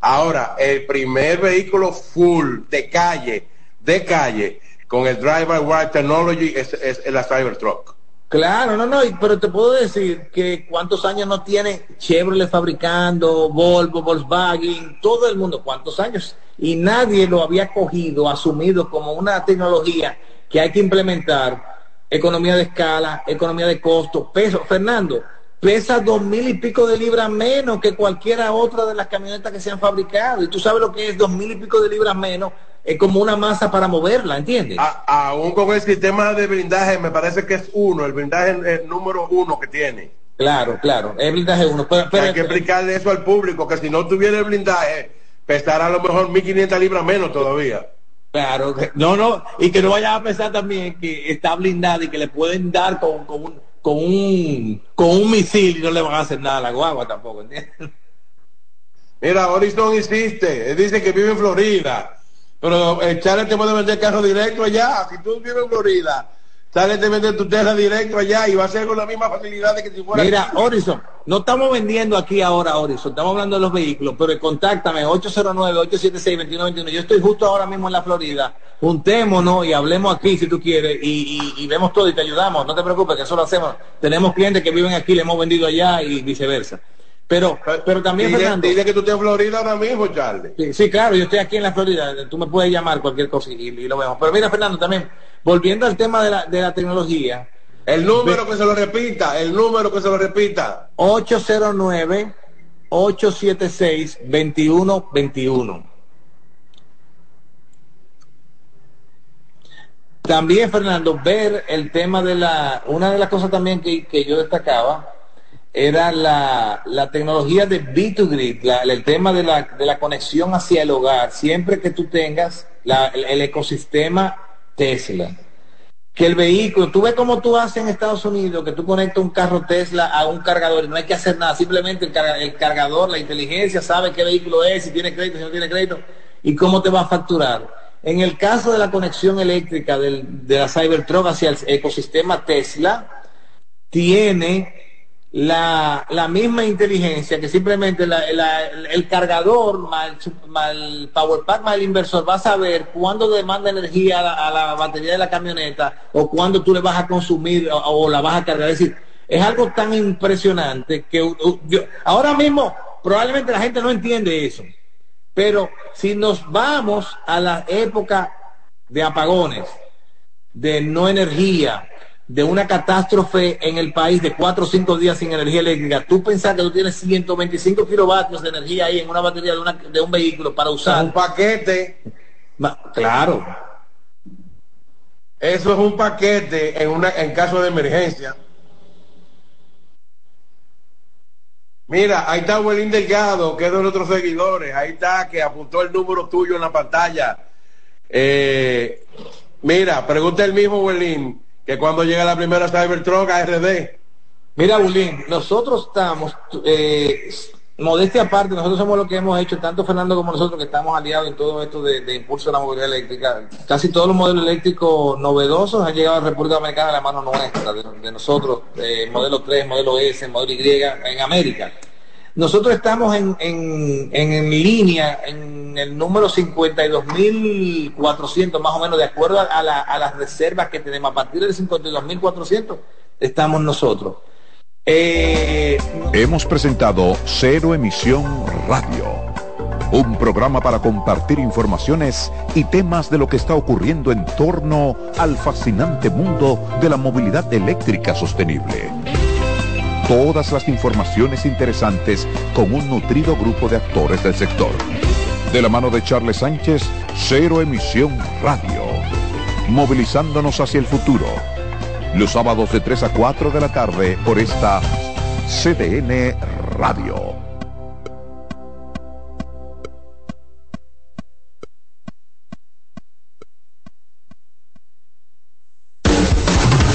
[SPEAKER 8] Ahora, el primer vehículo full de calle, de calle, con el Drive by Wire Technology es, es la Cybertruck.
[SPEAKER 6] Claro, no, no, pero te puedo decir que cuántos años no tiene Chevrolet fabricando, Volvo, Volkswagen, todo el mundo, cuántos años. Y nadie lo había cogido, asumido como una tecnología que hay que implementar, economía de escala, economía de costo, peso. Fernando, pesa dos mil y pico de libras menos que cualquiera otra de las camionetas que se han fabricado. Y tú sabes lo que es dos mil y pico de libras menos, es como una masa para moverla, ¿entiendes?
[SPEAKER 8] Aún con el sistema de blindaje, me parece que es uno, el blindaje el número uno que tiene.
[SPEAKER 6] Claro, claro, es blindaje uno. Pero, pero-
[SPEAKER 8] hay que explicarle eso al público, que si no tuviera el blindaje, pesará a lo mejor 1500 libras menos todavía.
[SPEAKER 6] Claro, no, no, y que no vayan a pensar también que está blindada y que le pueden dar con, con un con un con un misil y no le van a hacer nada a la guagua tampoco, ¿entiendes?
[SPEAKER 8] Mira, Horizon insiste, él dice que vive en Florida, pero el Charles te puede vender carro directo allá. Si tú vives en Florida, Charles te vende tu Tesla directo allá y va a ser con la misma facilidad de que si fuera.
[SPEAKER 6] Mira, Horizon, no estamos vendiendo aquí ahora Horizon, estamos hablando de los vehículos, pero contáctame 809-876-2121. Yo estoy justo ahora mismo en la Florida. Juntémonos y hablemos aquí si tú quieres y, y- y vemos todo y te ayudamos. No te preocupes, que eso lo hacemos. Tenemos clientes que viven aquí, le hemos vendido allá y viceversa. Pero, pero también,
[SPEAKER 8] dile,
[SPEAKER 6] Fernando.
[SPEAKER 8] Dile que tú estás en Florida ahora mismo, Charlie.
[SPEAKER 6] Sí, sí, claro, yo estoy aquí en la Florida. Tú me puedes llamar cualquier cosa y, y lo vemos. Pero mira, Fernando, también, volviendo al tema de la, de la tecnología.
[SPEAKER 8] El número que se lo repita, el número que se lo repita.
[SPEAKER 6] 809-876-2121. También, Fernando, ver el tema de la... Una de las cosas también que, que yo destacaba era la, la tecnología de B2Grid, la, el tema de la, de la conexión hacia el hogar, siempre que tú tengas la, el, el ecosistema Tesla que el vehículo, tú ves como tú haces en Estados Unidos, que tú conectas un carro Tesla a un cargador y no hay que hacer nada, simplemente el, el, cargador, la inteligencia sabe qué vehículo es, si tiene crédito, si no tiene crédito, y cómo te va a facturar. En el caso de la conexión eléctrica del, de la Cybertruck hacia el ecosistema Tesla, tiene la, la misma inteligencia que simplemente la, la, el cargador más el, power pack el inversor va a saber cuándo demanda energía a la, a la, batería de la camioneta o cuándo tú le vas a consumir o, la vas a cargar. Es decir, es algo tan impresionante que ahora mismo probablemente la gente no entiende eso. Pero si nos vamos a la época de apagones, de no energía, de una catástrofe en el país de cuatro o cinco días sin energía eléctrica, tú pensás que tú tienes 125 kilovatios de energía ahí en una batería de, una, de un vehículo para usar.
[SPEAKER 8] Un paquete.
[SPEAKER 6] Claro.
[SPEAKER 8] Eso es un paquete en, una, en caso de emergencia. Mira, ahí está Huelín Delgado, que es de nuestros seguidores. Ahí está, que apuntó el número tuyo en la pantalla. Eh, mira, pregunta el mismo Huelín que cuando llega la primera Cybertruck a RD.
[SPEAKER 6] Mira, Bulín, nosotros estamos, eh, modestia aparte, nosotros somos lo que hemos hecho, tanto Fernando como nosotros que estamos aliados en todo esto de, impulso de la movilidad eléctrica. Casi todos los modelos eléctricos novedosos han llegado a la República Dominicana a la mano nuestra, de, de nosotros, eh, modelo 3, modelo S, modelo Y, en América. Nosotros estamos en, en, en, línea en el número 52.400 más o menos, de acuerdo a, las reservas que tenemos. A partir del 52.400 estamos nosotros.
[SPEAKER 5] Eh, Hemos presentado Cero Emisión Radio, un programa para compartir informaciones y temas de lo que está ocurriendo en torno al fascinante mundo de la movilidad eléctrica sostenible todas las informaciones interesantes con un nutrido grupo de actores del sector. De la mano de Charles Sánchez, Cero Emisión Radio. Movilizándonos hacia el futuro. Los sábados de 3 a 4 de la tarde por esta CDN Radio.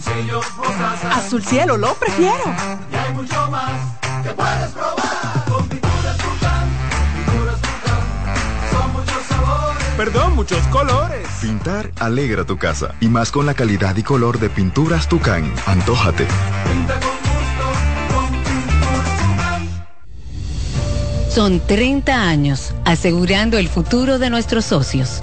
[SPEAKER 9] bolsillo mostaza,
[SPEAKER 10] azul cielo lo prefiero,
[SPEAKER 9] y hay mucho más que puedes probar, con pinturas Tucán, pinturas Tucán, son muchos sabores,
[SPEAKER 11] perdón, muchos colores.
[SPEAKER 12] Pintar alegra tu casa, y más con la calidad y color de pinturas Tucán, antójate.
[SPEAKER 9] Pinta con
[SPEAKER 13] Son 30 años asegurando el futuro de nuestros socios.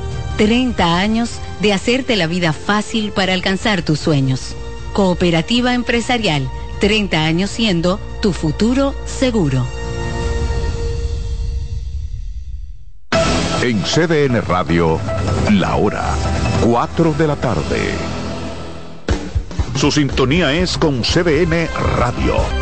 [SPEAKER 13] 30 años de hacerte la vida fácil para alcanzar tus sueños. Cooperativa empresarial, 30 años siendo tu futuro seguro.
[SPEAKER 5] En CDN Radio, la hora 4 de la tarde. Su sintonía es con CDN Radio.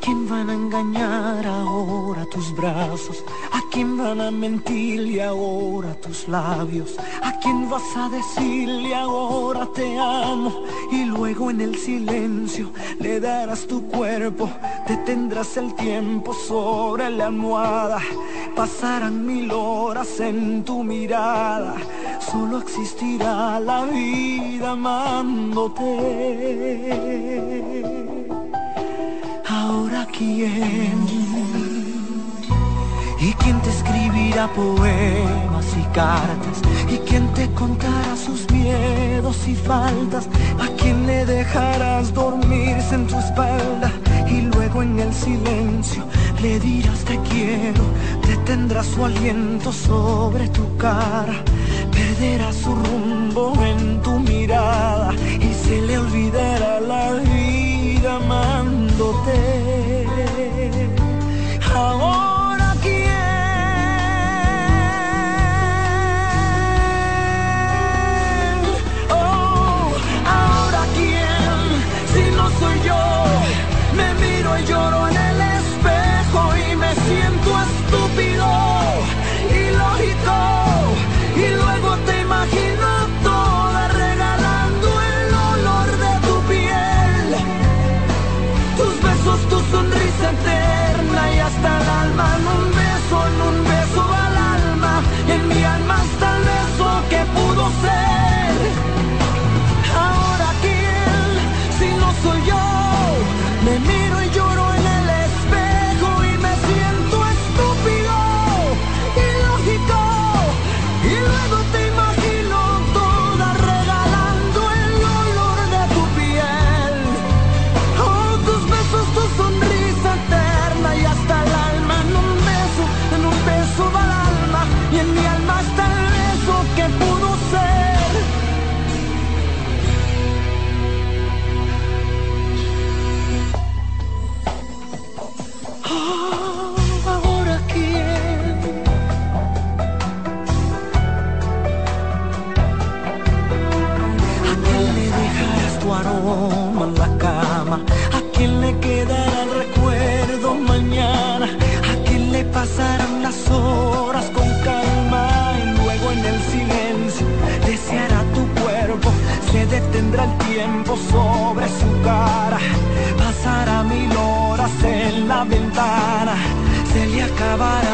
[SPEAKER 11] Quién van a engañar ahora tus brazos? ¿A quién van a mentirle ahora tus labios? ¿A quién vas a decirle ahora te amo? Y luego en el silencio le darás tu cuerpo, detendrás el tiempo sobre la almohada. Pasarán mil horas en tu mirada, solo existirá la vida amándote. Y quién te escribirá poemas y cartas y quién te contará sus miedos y faltas a quién le dejarás dormirse en tu espalda y luego en el silencio le dirás te quiero detendrá su aliento sobre tu cara perderá su rumbo en tu mirada y se le olvidará la vida amándote ahora tiempo sobre su cara. Pasará mil horas en la ventana, se le acabará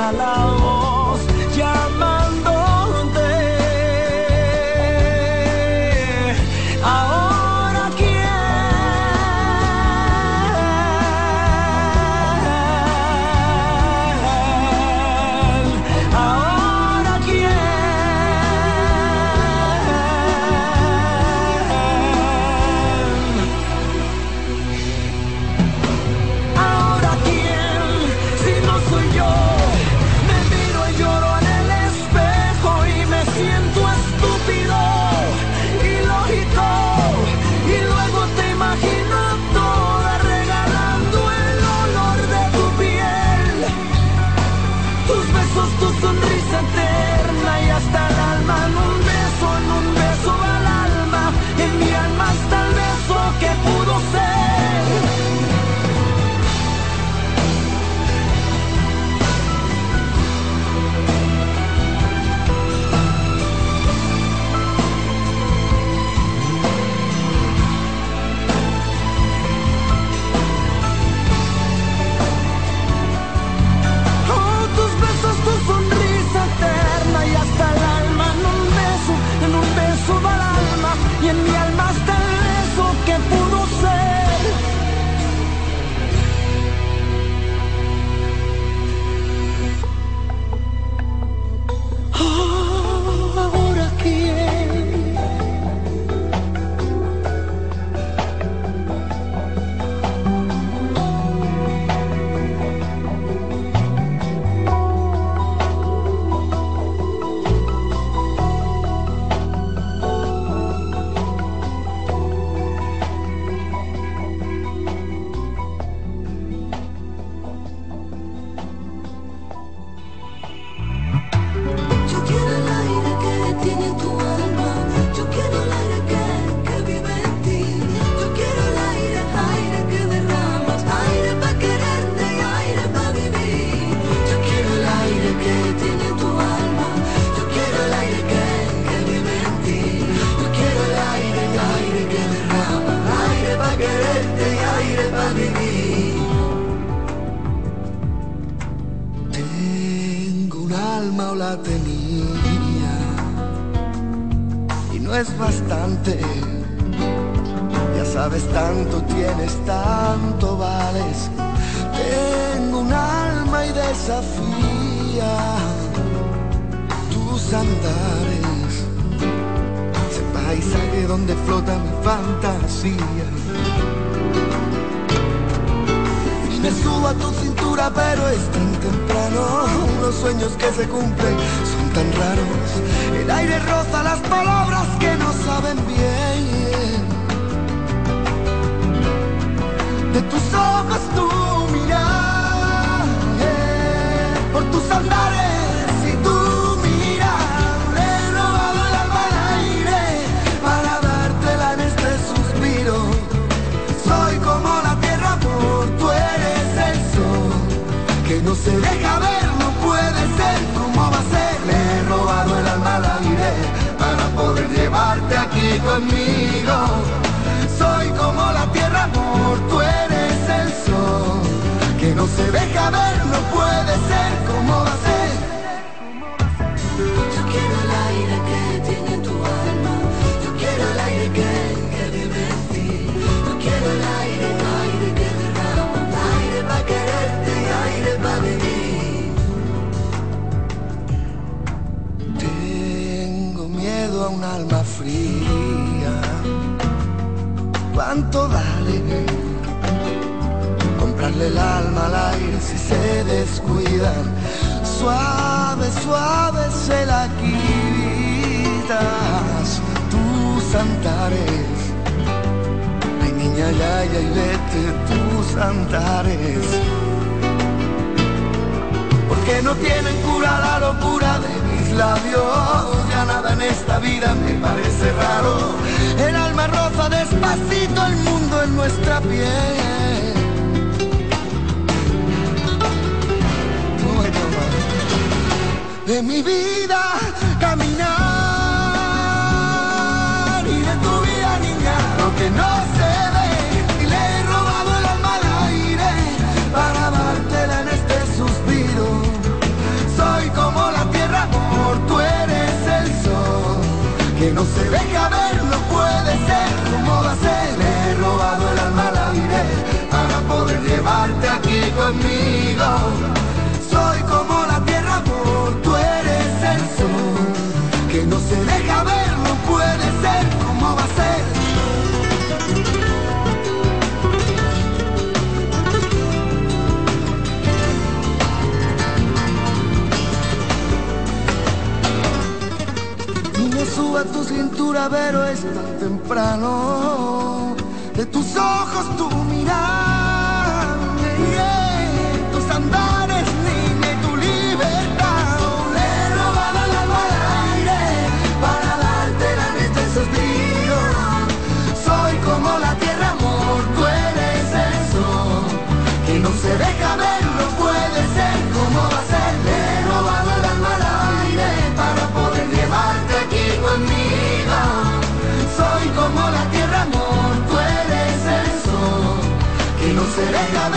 [SPEAKER 14] que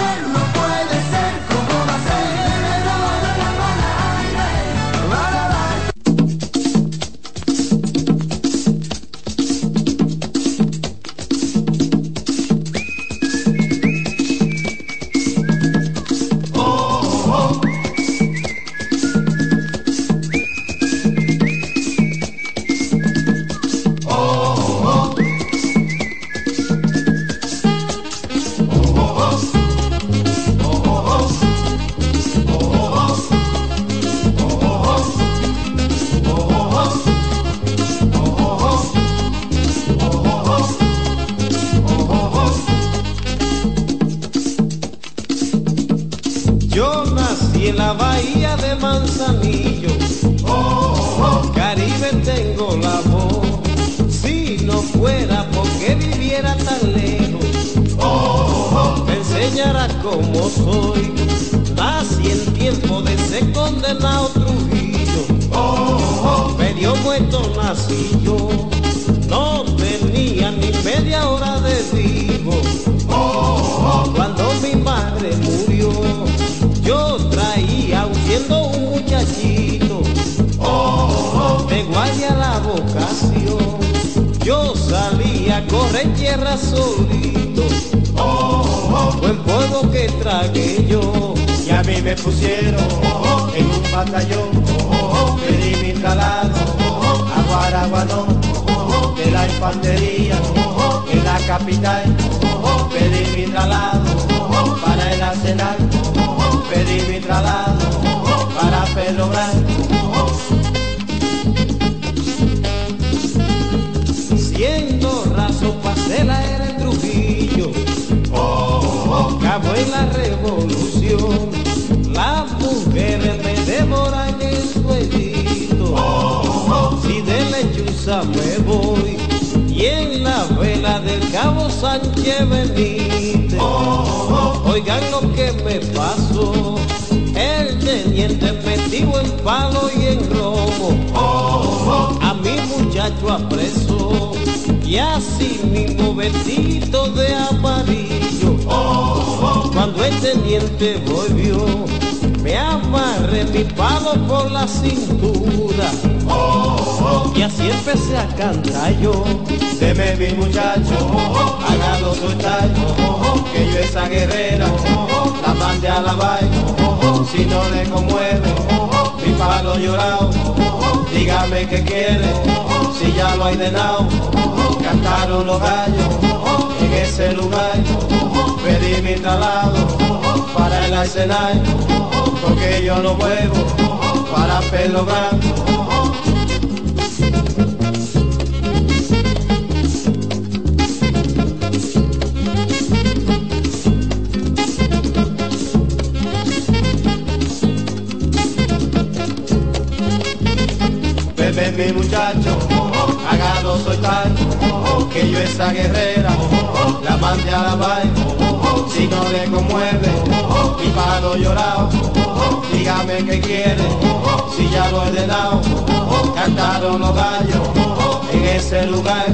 [SPEAKER 14] en la
[SPEAKER 15] capital, pedí mi traslado para el arsenal, pedí mi traslado para Pedro.
[SPEAKER 14] Siendo raso pasé la era en Trujillo, acabó en la revolución, las mujeres me devoran el suelito, si de lechuza me voy, la vela del cabo Sánchez Benítez, oigan lo que me pasó, el teniente metido en palo y en robo, a mi muchacho apreso, y así mismo vestido de amarillo, cuando el teniente volvió, me amarré mi palo por la cintura, y así empecé a cantar yo.
[SPEAKER 15] Deme mi muchacho, hágalo soltar, que yo esa guerrera la mande a la vaina, si no le conmueve, mi palo llorado, dígame qué quiere, si ya lo hay de nao, cantaron los gallos en ese lugar, pedí mi traslado para el escenario, porque yo no vuelvo para pelo blanco. Mi muchacho, hágalo soltar, que yo esa guerrera la mande a la vaina, si no le conmueve, mi palo llorado, dígame qué quiere, si ya lo he ordenado, cantaron los gallos en ese lugar,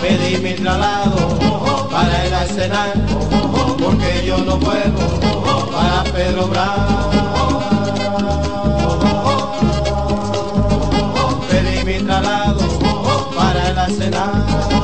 [SPEAKER 15] pedí mi traslado para el arsenal, porque yo no puedo para Pedro Bravo. pedí mi traslado para el arsenal.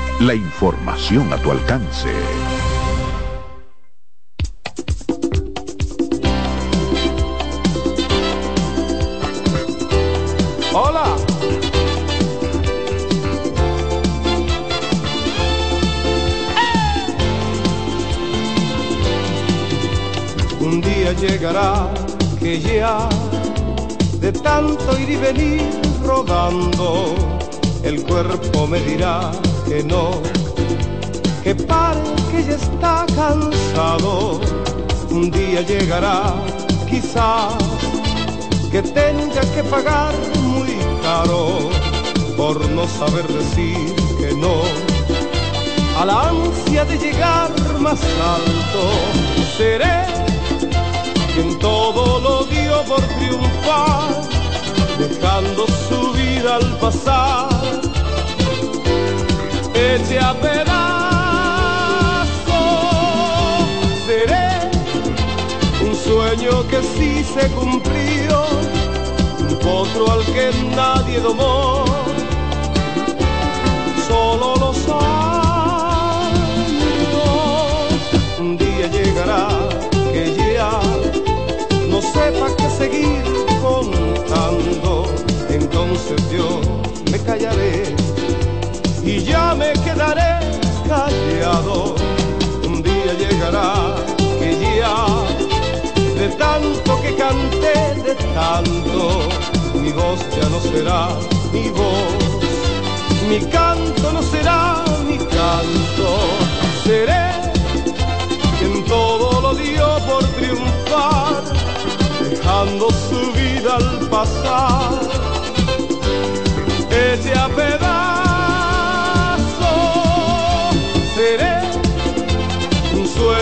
[SPEAKER 5] La información a tu alcance.
[SPEAKER 2] Hola. Un día llegará que ya de tanto ir y venir rodando, el cuerpo me dirá que no, que pare, que ya está cansado. Un día llegará, quizás, que tenga que pagar muy caro por no saber decir que no a la ansia de llegar más alto. Seré quien todo lo dio por triunfar, dejando su vida al pasar. Eche a pedazos, seré un sueño que sí se cumplió, un potro al que nadie domó, solo los años. Un día llegará que ya no sepa qué seguir contando, entonces yo me callaré ya me quedaré callado. Un día llegará que ya de tanto que canté, de tanto, mi voz ya no será mi voz, mi canto no será mi canto, seré quien todo lo dio por triunfar, dejando su vida al pasar.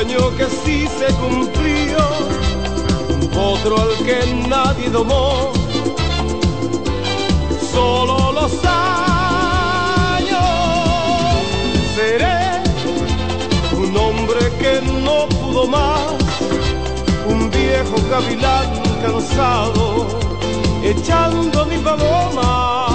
[SPEAKER 2] Se cumplió, otro al que nadie domó, solo los años seré un hombre que no pudo más, un viejo gavilán cansado, echando mi paloma.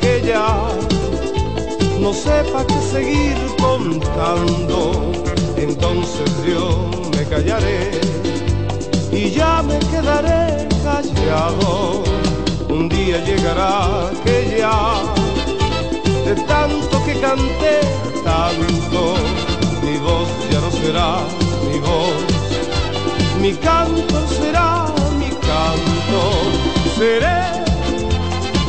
[SPEAKER 2] Que ya no sepa qué seguir contando. Entonces yo me callaré y ya me quedaré callado. Un día llegará que ya de tanto que canté tanto, mi voz ya no será mi voz, mi canto será mi canto. Seré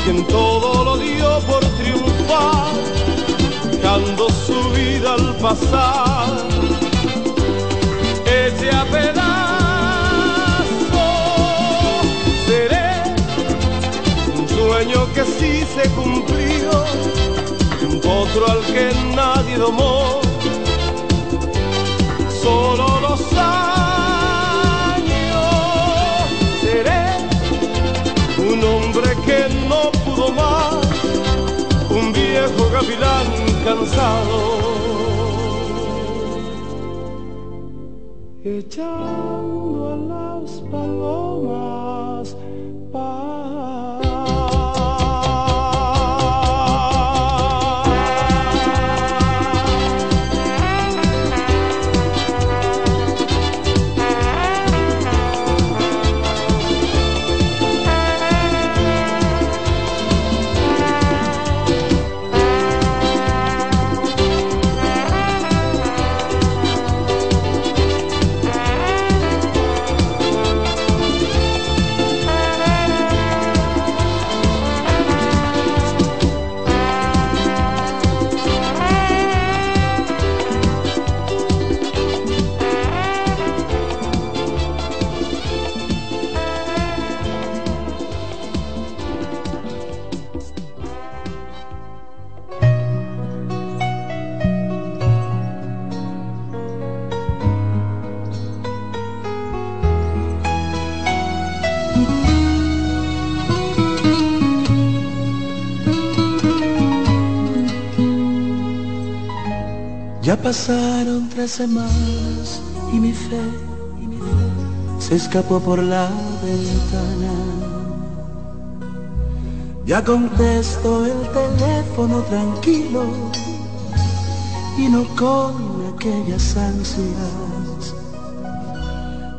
[SPEAKER 2] quien todo lo dio por triunfar, dando su vida al pasar, heche a pedazos. Seré un sueño que sí se cumplió, un potro al que nadie domó, solo los años. Gavilán cansado, echando a las palomas
[SPEAKER 16] pasaron tres semanas y mi fe, se escapó por la ventana. Ya contesto el teléfono tranquilo y no con aquellas ansias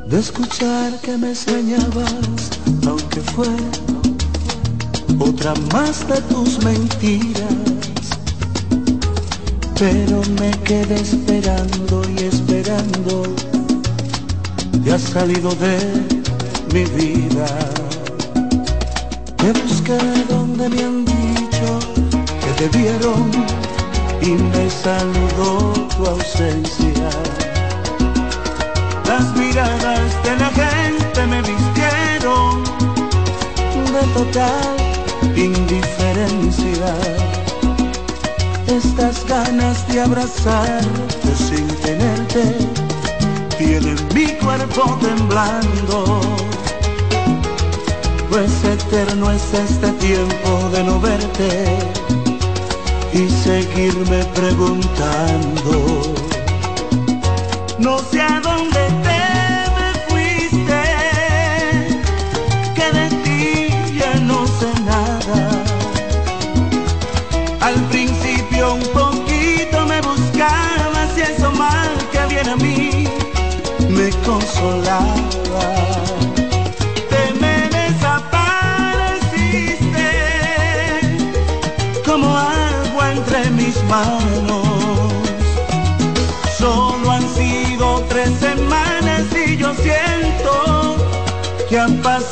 [SPEAKER 16] de escuchar que me extrañabas, aunque fue otra más de tus mentiras pero me quedé esperando y esperando. Te has salido de mi vida. Te busqué donde me han dicho que te vieron y me saludó tu ausencia. Las miradas de la gente me vistieron de total indiferencia estas ganas de abrazarte sin tenerte tienen mi cuerpo temblando. Pues eterno es este tiempo de no verte y seguirme preguntando. No sé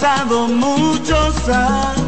[SPEAKER 16] pasado muchos años.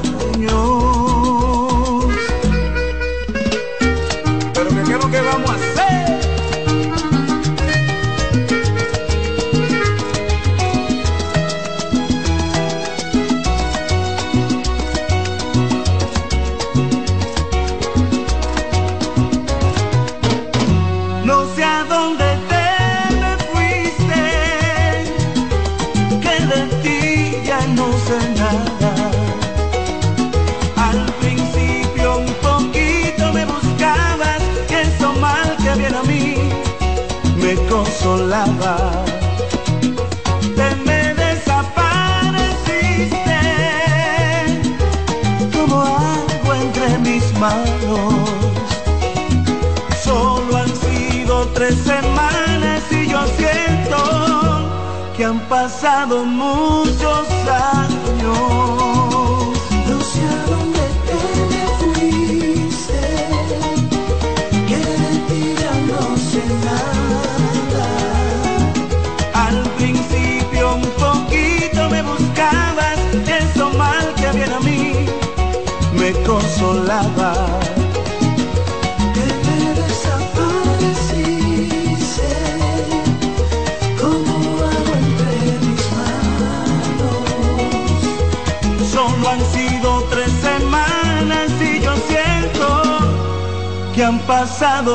[SPEAKER 16] more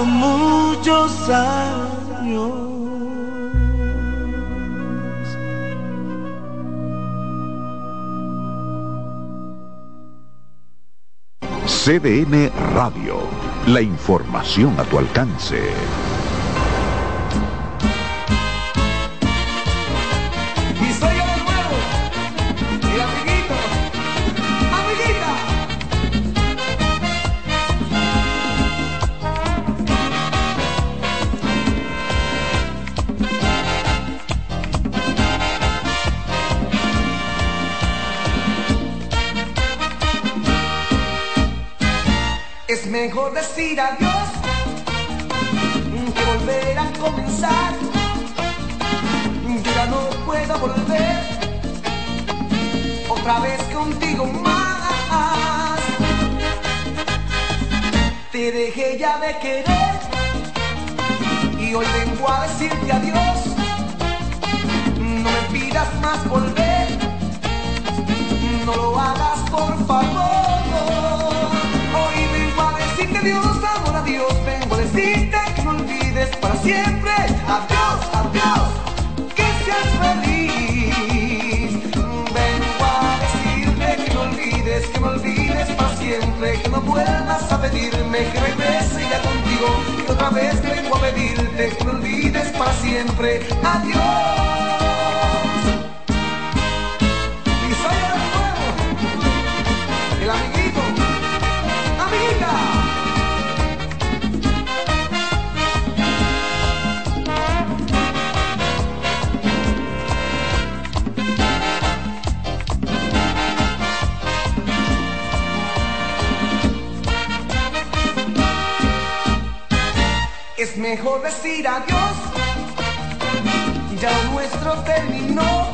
[SPEAKER 16] muchos años.
[SPEAKER 5] CDN Radio, la información a tu alcance.
[SPEAKER 11] Es mejor decir adiós, ya nuestro terminó,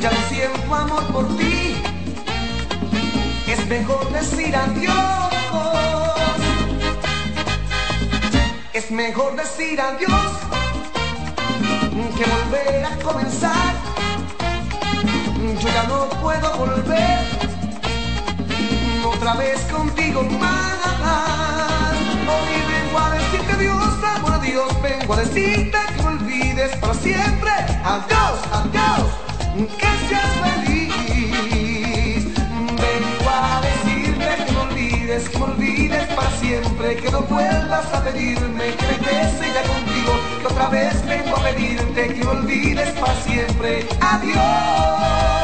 [SPEAKER 11] ya no siento amor por ti. Es mejor decir adiós, es mejor decir adiós que volver a comenzar. Yo ya no puedo volver otra vez contigo más. Dios, amor vengo a decirte que me olvides para siempre. Adiós, adiós, que seas feliz. Vengo a decirte que me olvides, que me olvides para siempre, que no vuelvas a pedirme que regrese ya contigo, que otra vez vengo a pedirte que me olvides para siempre. Adiós.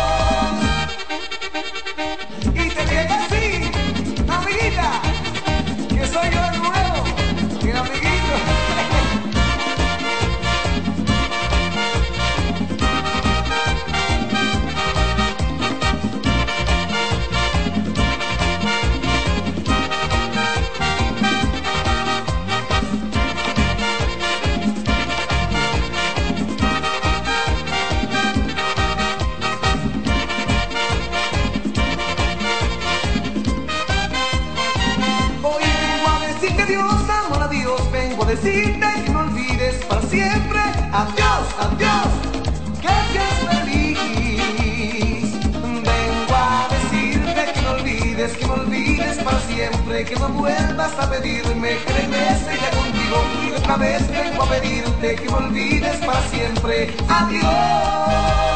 [SPEAKER 11] Que no vuelvas a pedirme que regrese ya contigo. Y otra vez vengo a pedirte que no olvides para siempre. Adiós.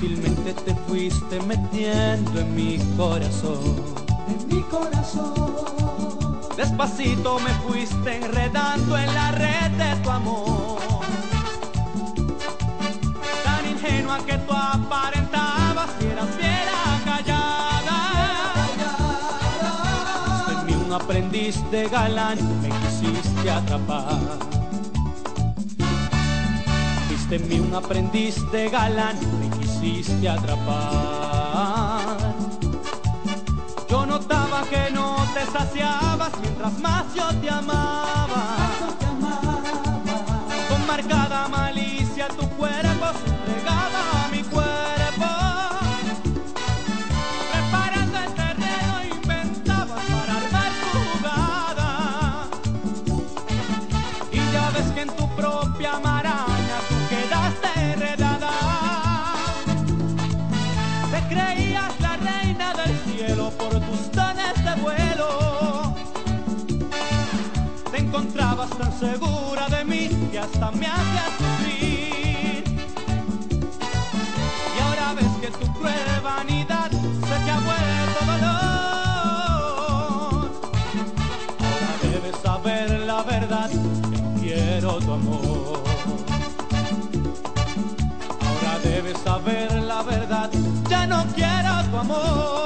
[SPEAKER 17] Sutilmente te fuiste metiendo en mi corazón. En mi corazón. Despacito me fuiste enredando en la red de tu amor. Tan ingenua que tú aparentabas y eras fiera callada. Viste en mí un aprendiz de galán, me quisiste atrapar. Viste en mí un aprendiz de galán, quisiste atrapar. Yo notaba que no te saciabas mientras más yo te amaba. Segura de mí que hasta me hacías sufrir. Y ahora ves que tu cruel vanidad se te ha vuelto dolor. Ahora debes saber la verdad, que quiero tu amor. Ahora debes saber la verdad, ya no quiero tu amor.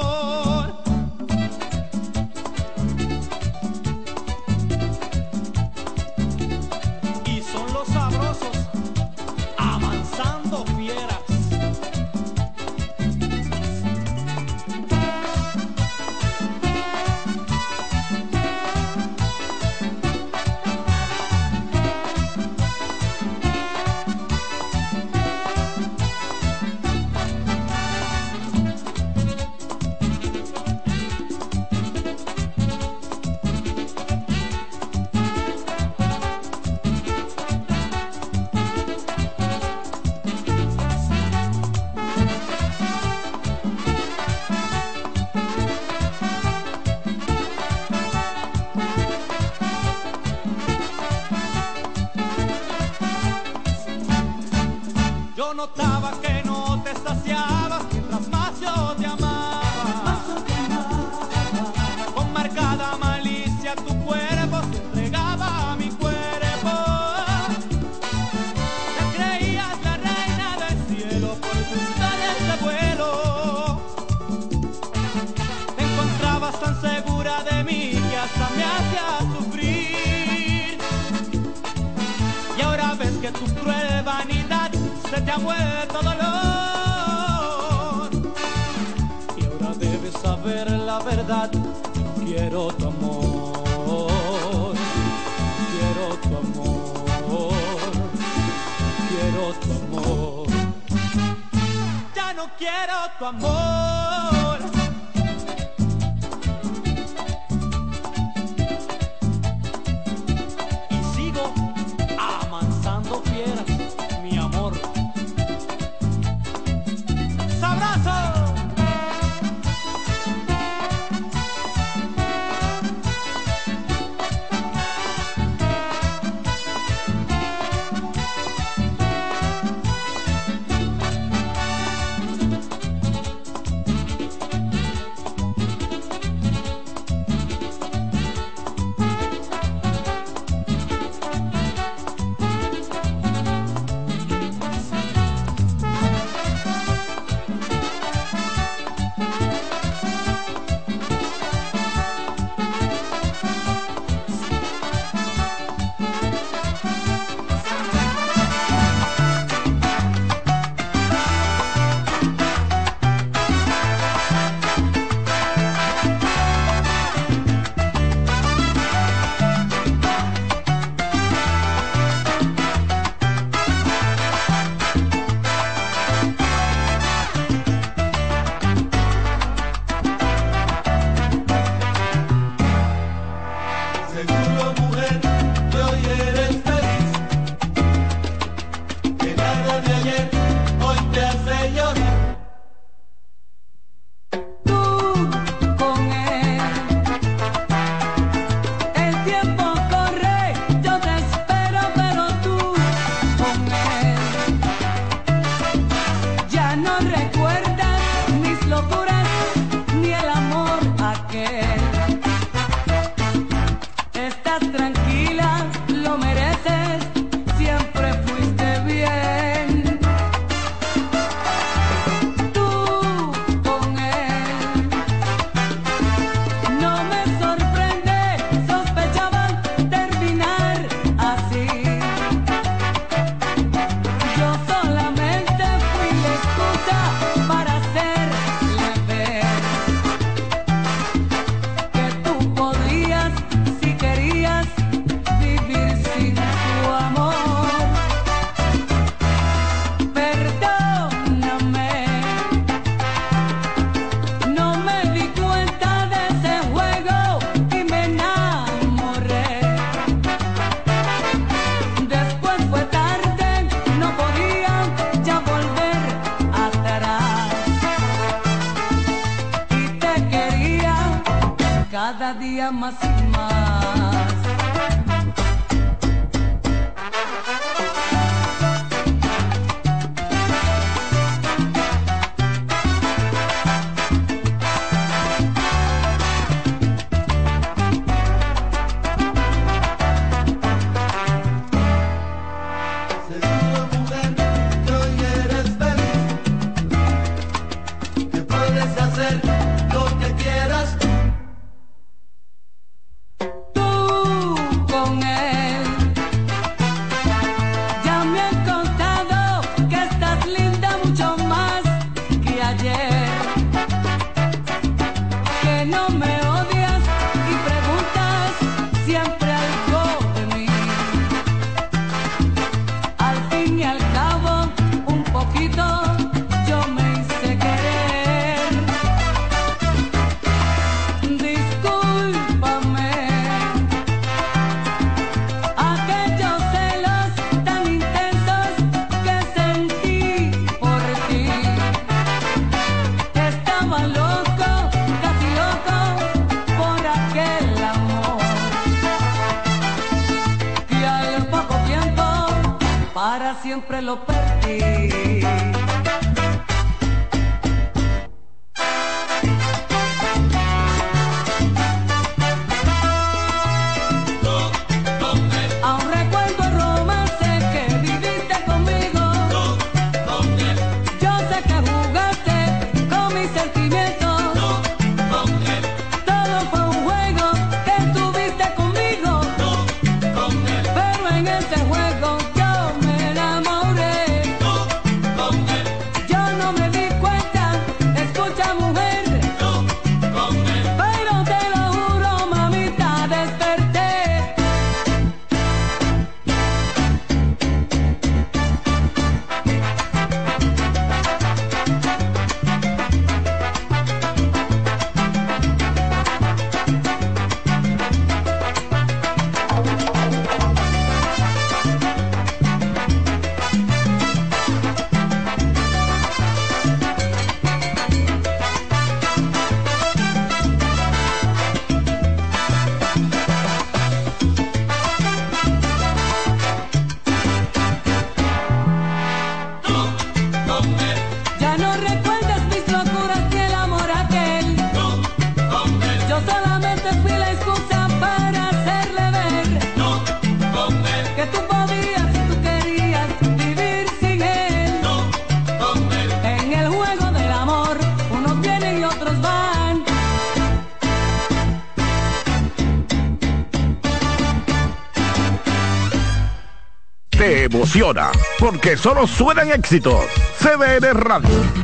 [SPEAKER 18] porque solo suenan éxitos. CBN Radio.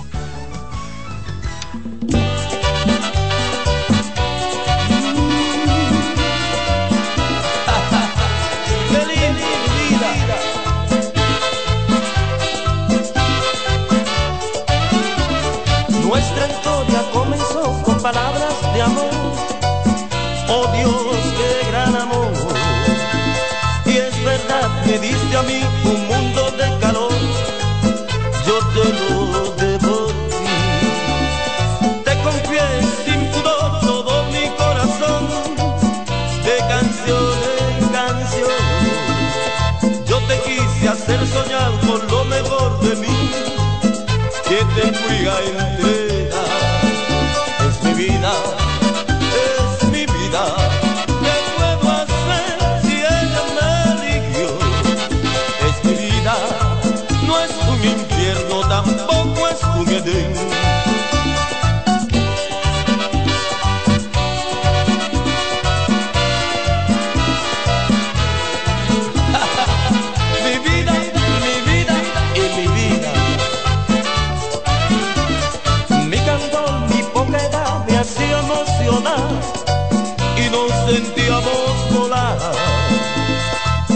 [SPEAKER 17] Es mi vida, es mi vida. ¿Qué puedo hacer si ella me eligió? Es mi vida, no es un infierno, tampoco es un edén.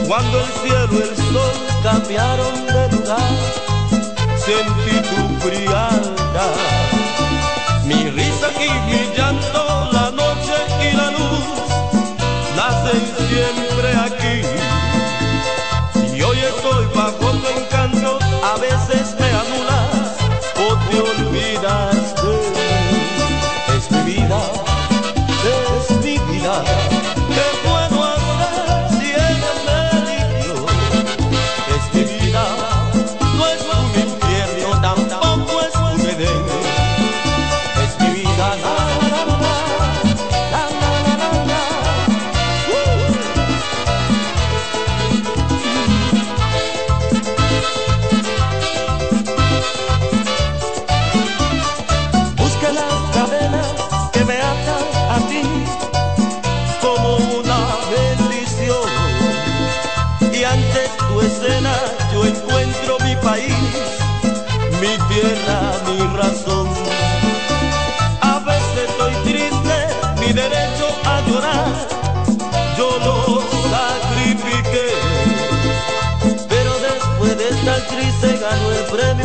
[SPEAKER 17] Cuando el cielo y el sol cambiaron de lugar, sentí tu frialdad. Mi risa y mi llanto, la noche y la luz, nacen siempre aquí. programa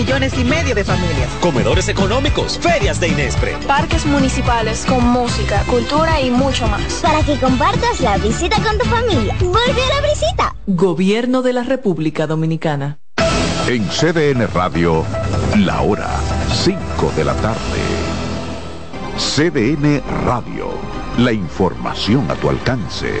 [SPEAKER 10] Millones y medio de familias.
[SPEAKER 19] Comedores económicos, ferias de Inespre.
[SPEAKER 20] Parques municipales con música, cultura y mucho más.
[SPEAKER 21] Para que compartas la visita con tu familia. Vuelve a la visita.
[SPEAKER 10] Gobierno de la República Dominicana.
[SPEAKER 22] En CDN Radio, la hora 5 de la tarde. CDN Radio, la información a tu alcance.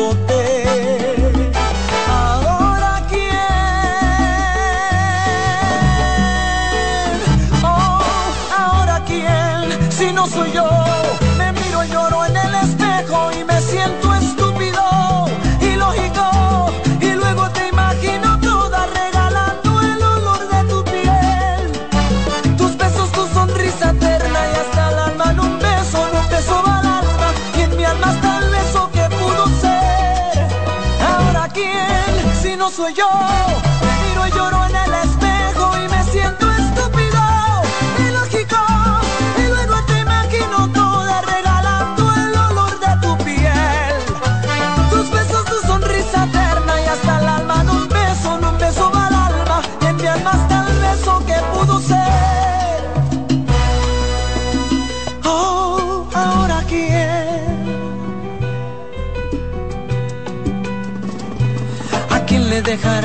[SPEAKER 11] no soy yo, me miro y lloro en el espejo y me siento estúpido, ilógico, y luego te imagino toda regalando el olor de tu piel, tus besos, tu sonrisa eterna y hasta el alma en un beso, en un beso va al alma y en mi alma está el beso que pudo ser. Ahora quién, si no soy yo,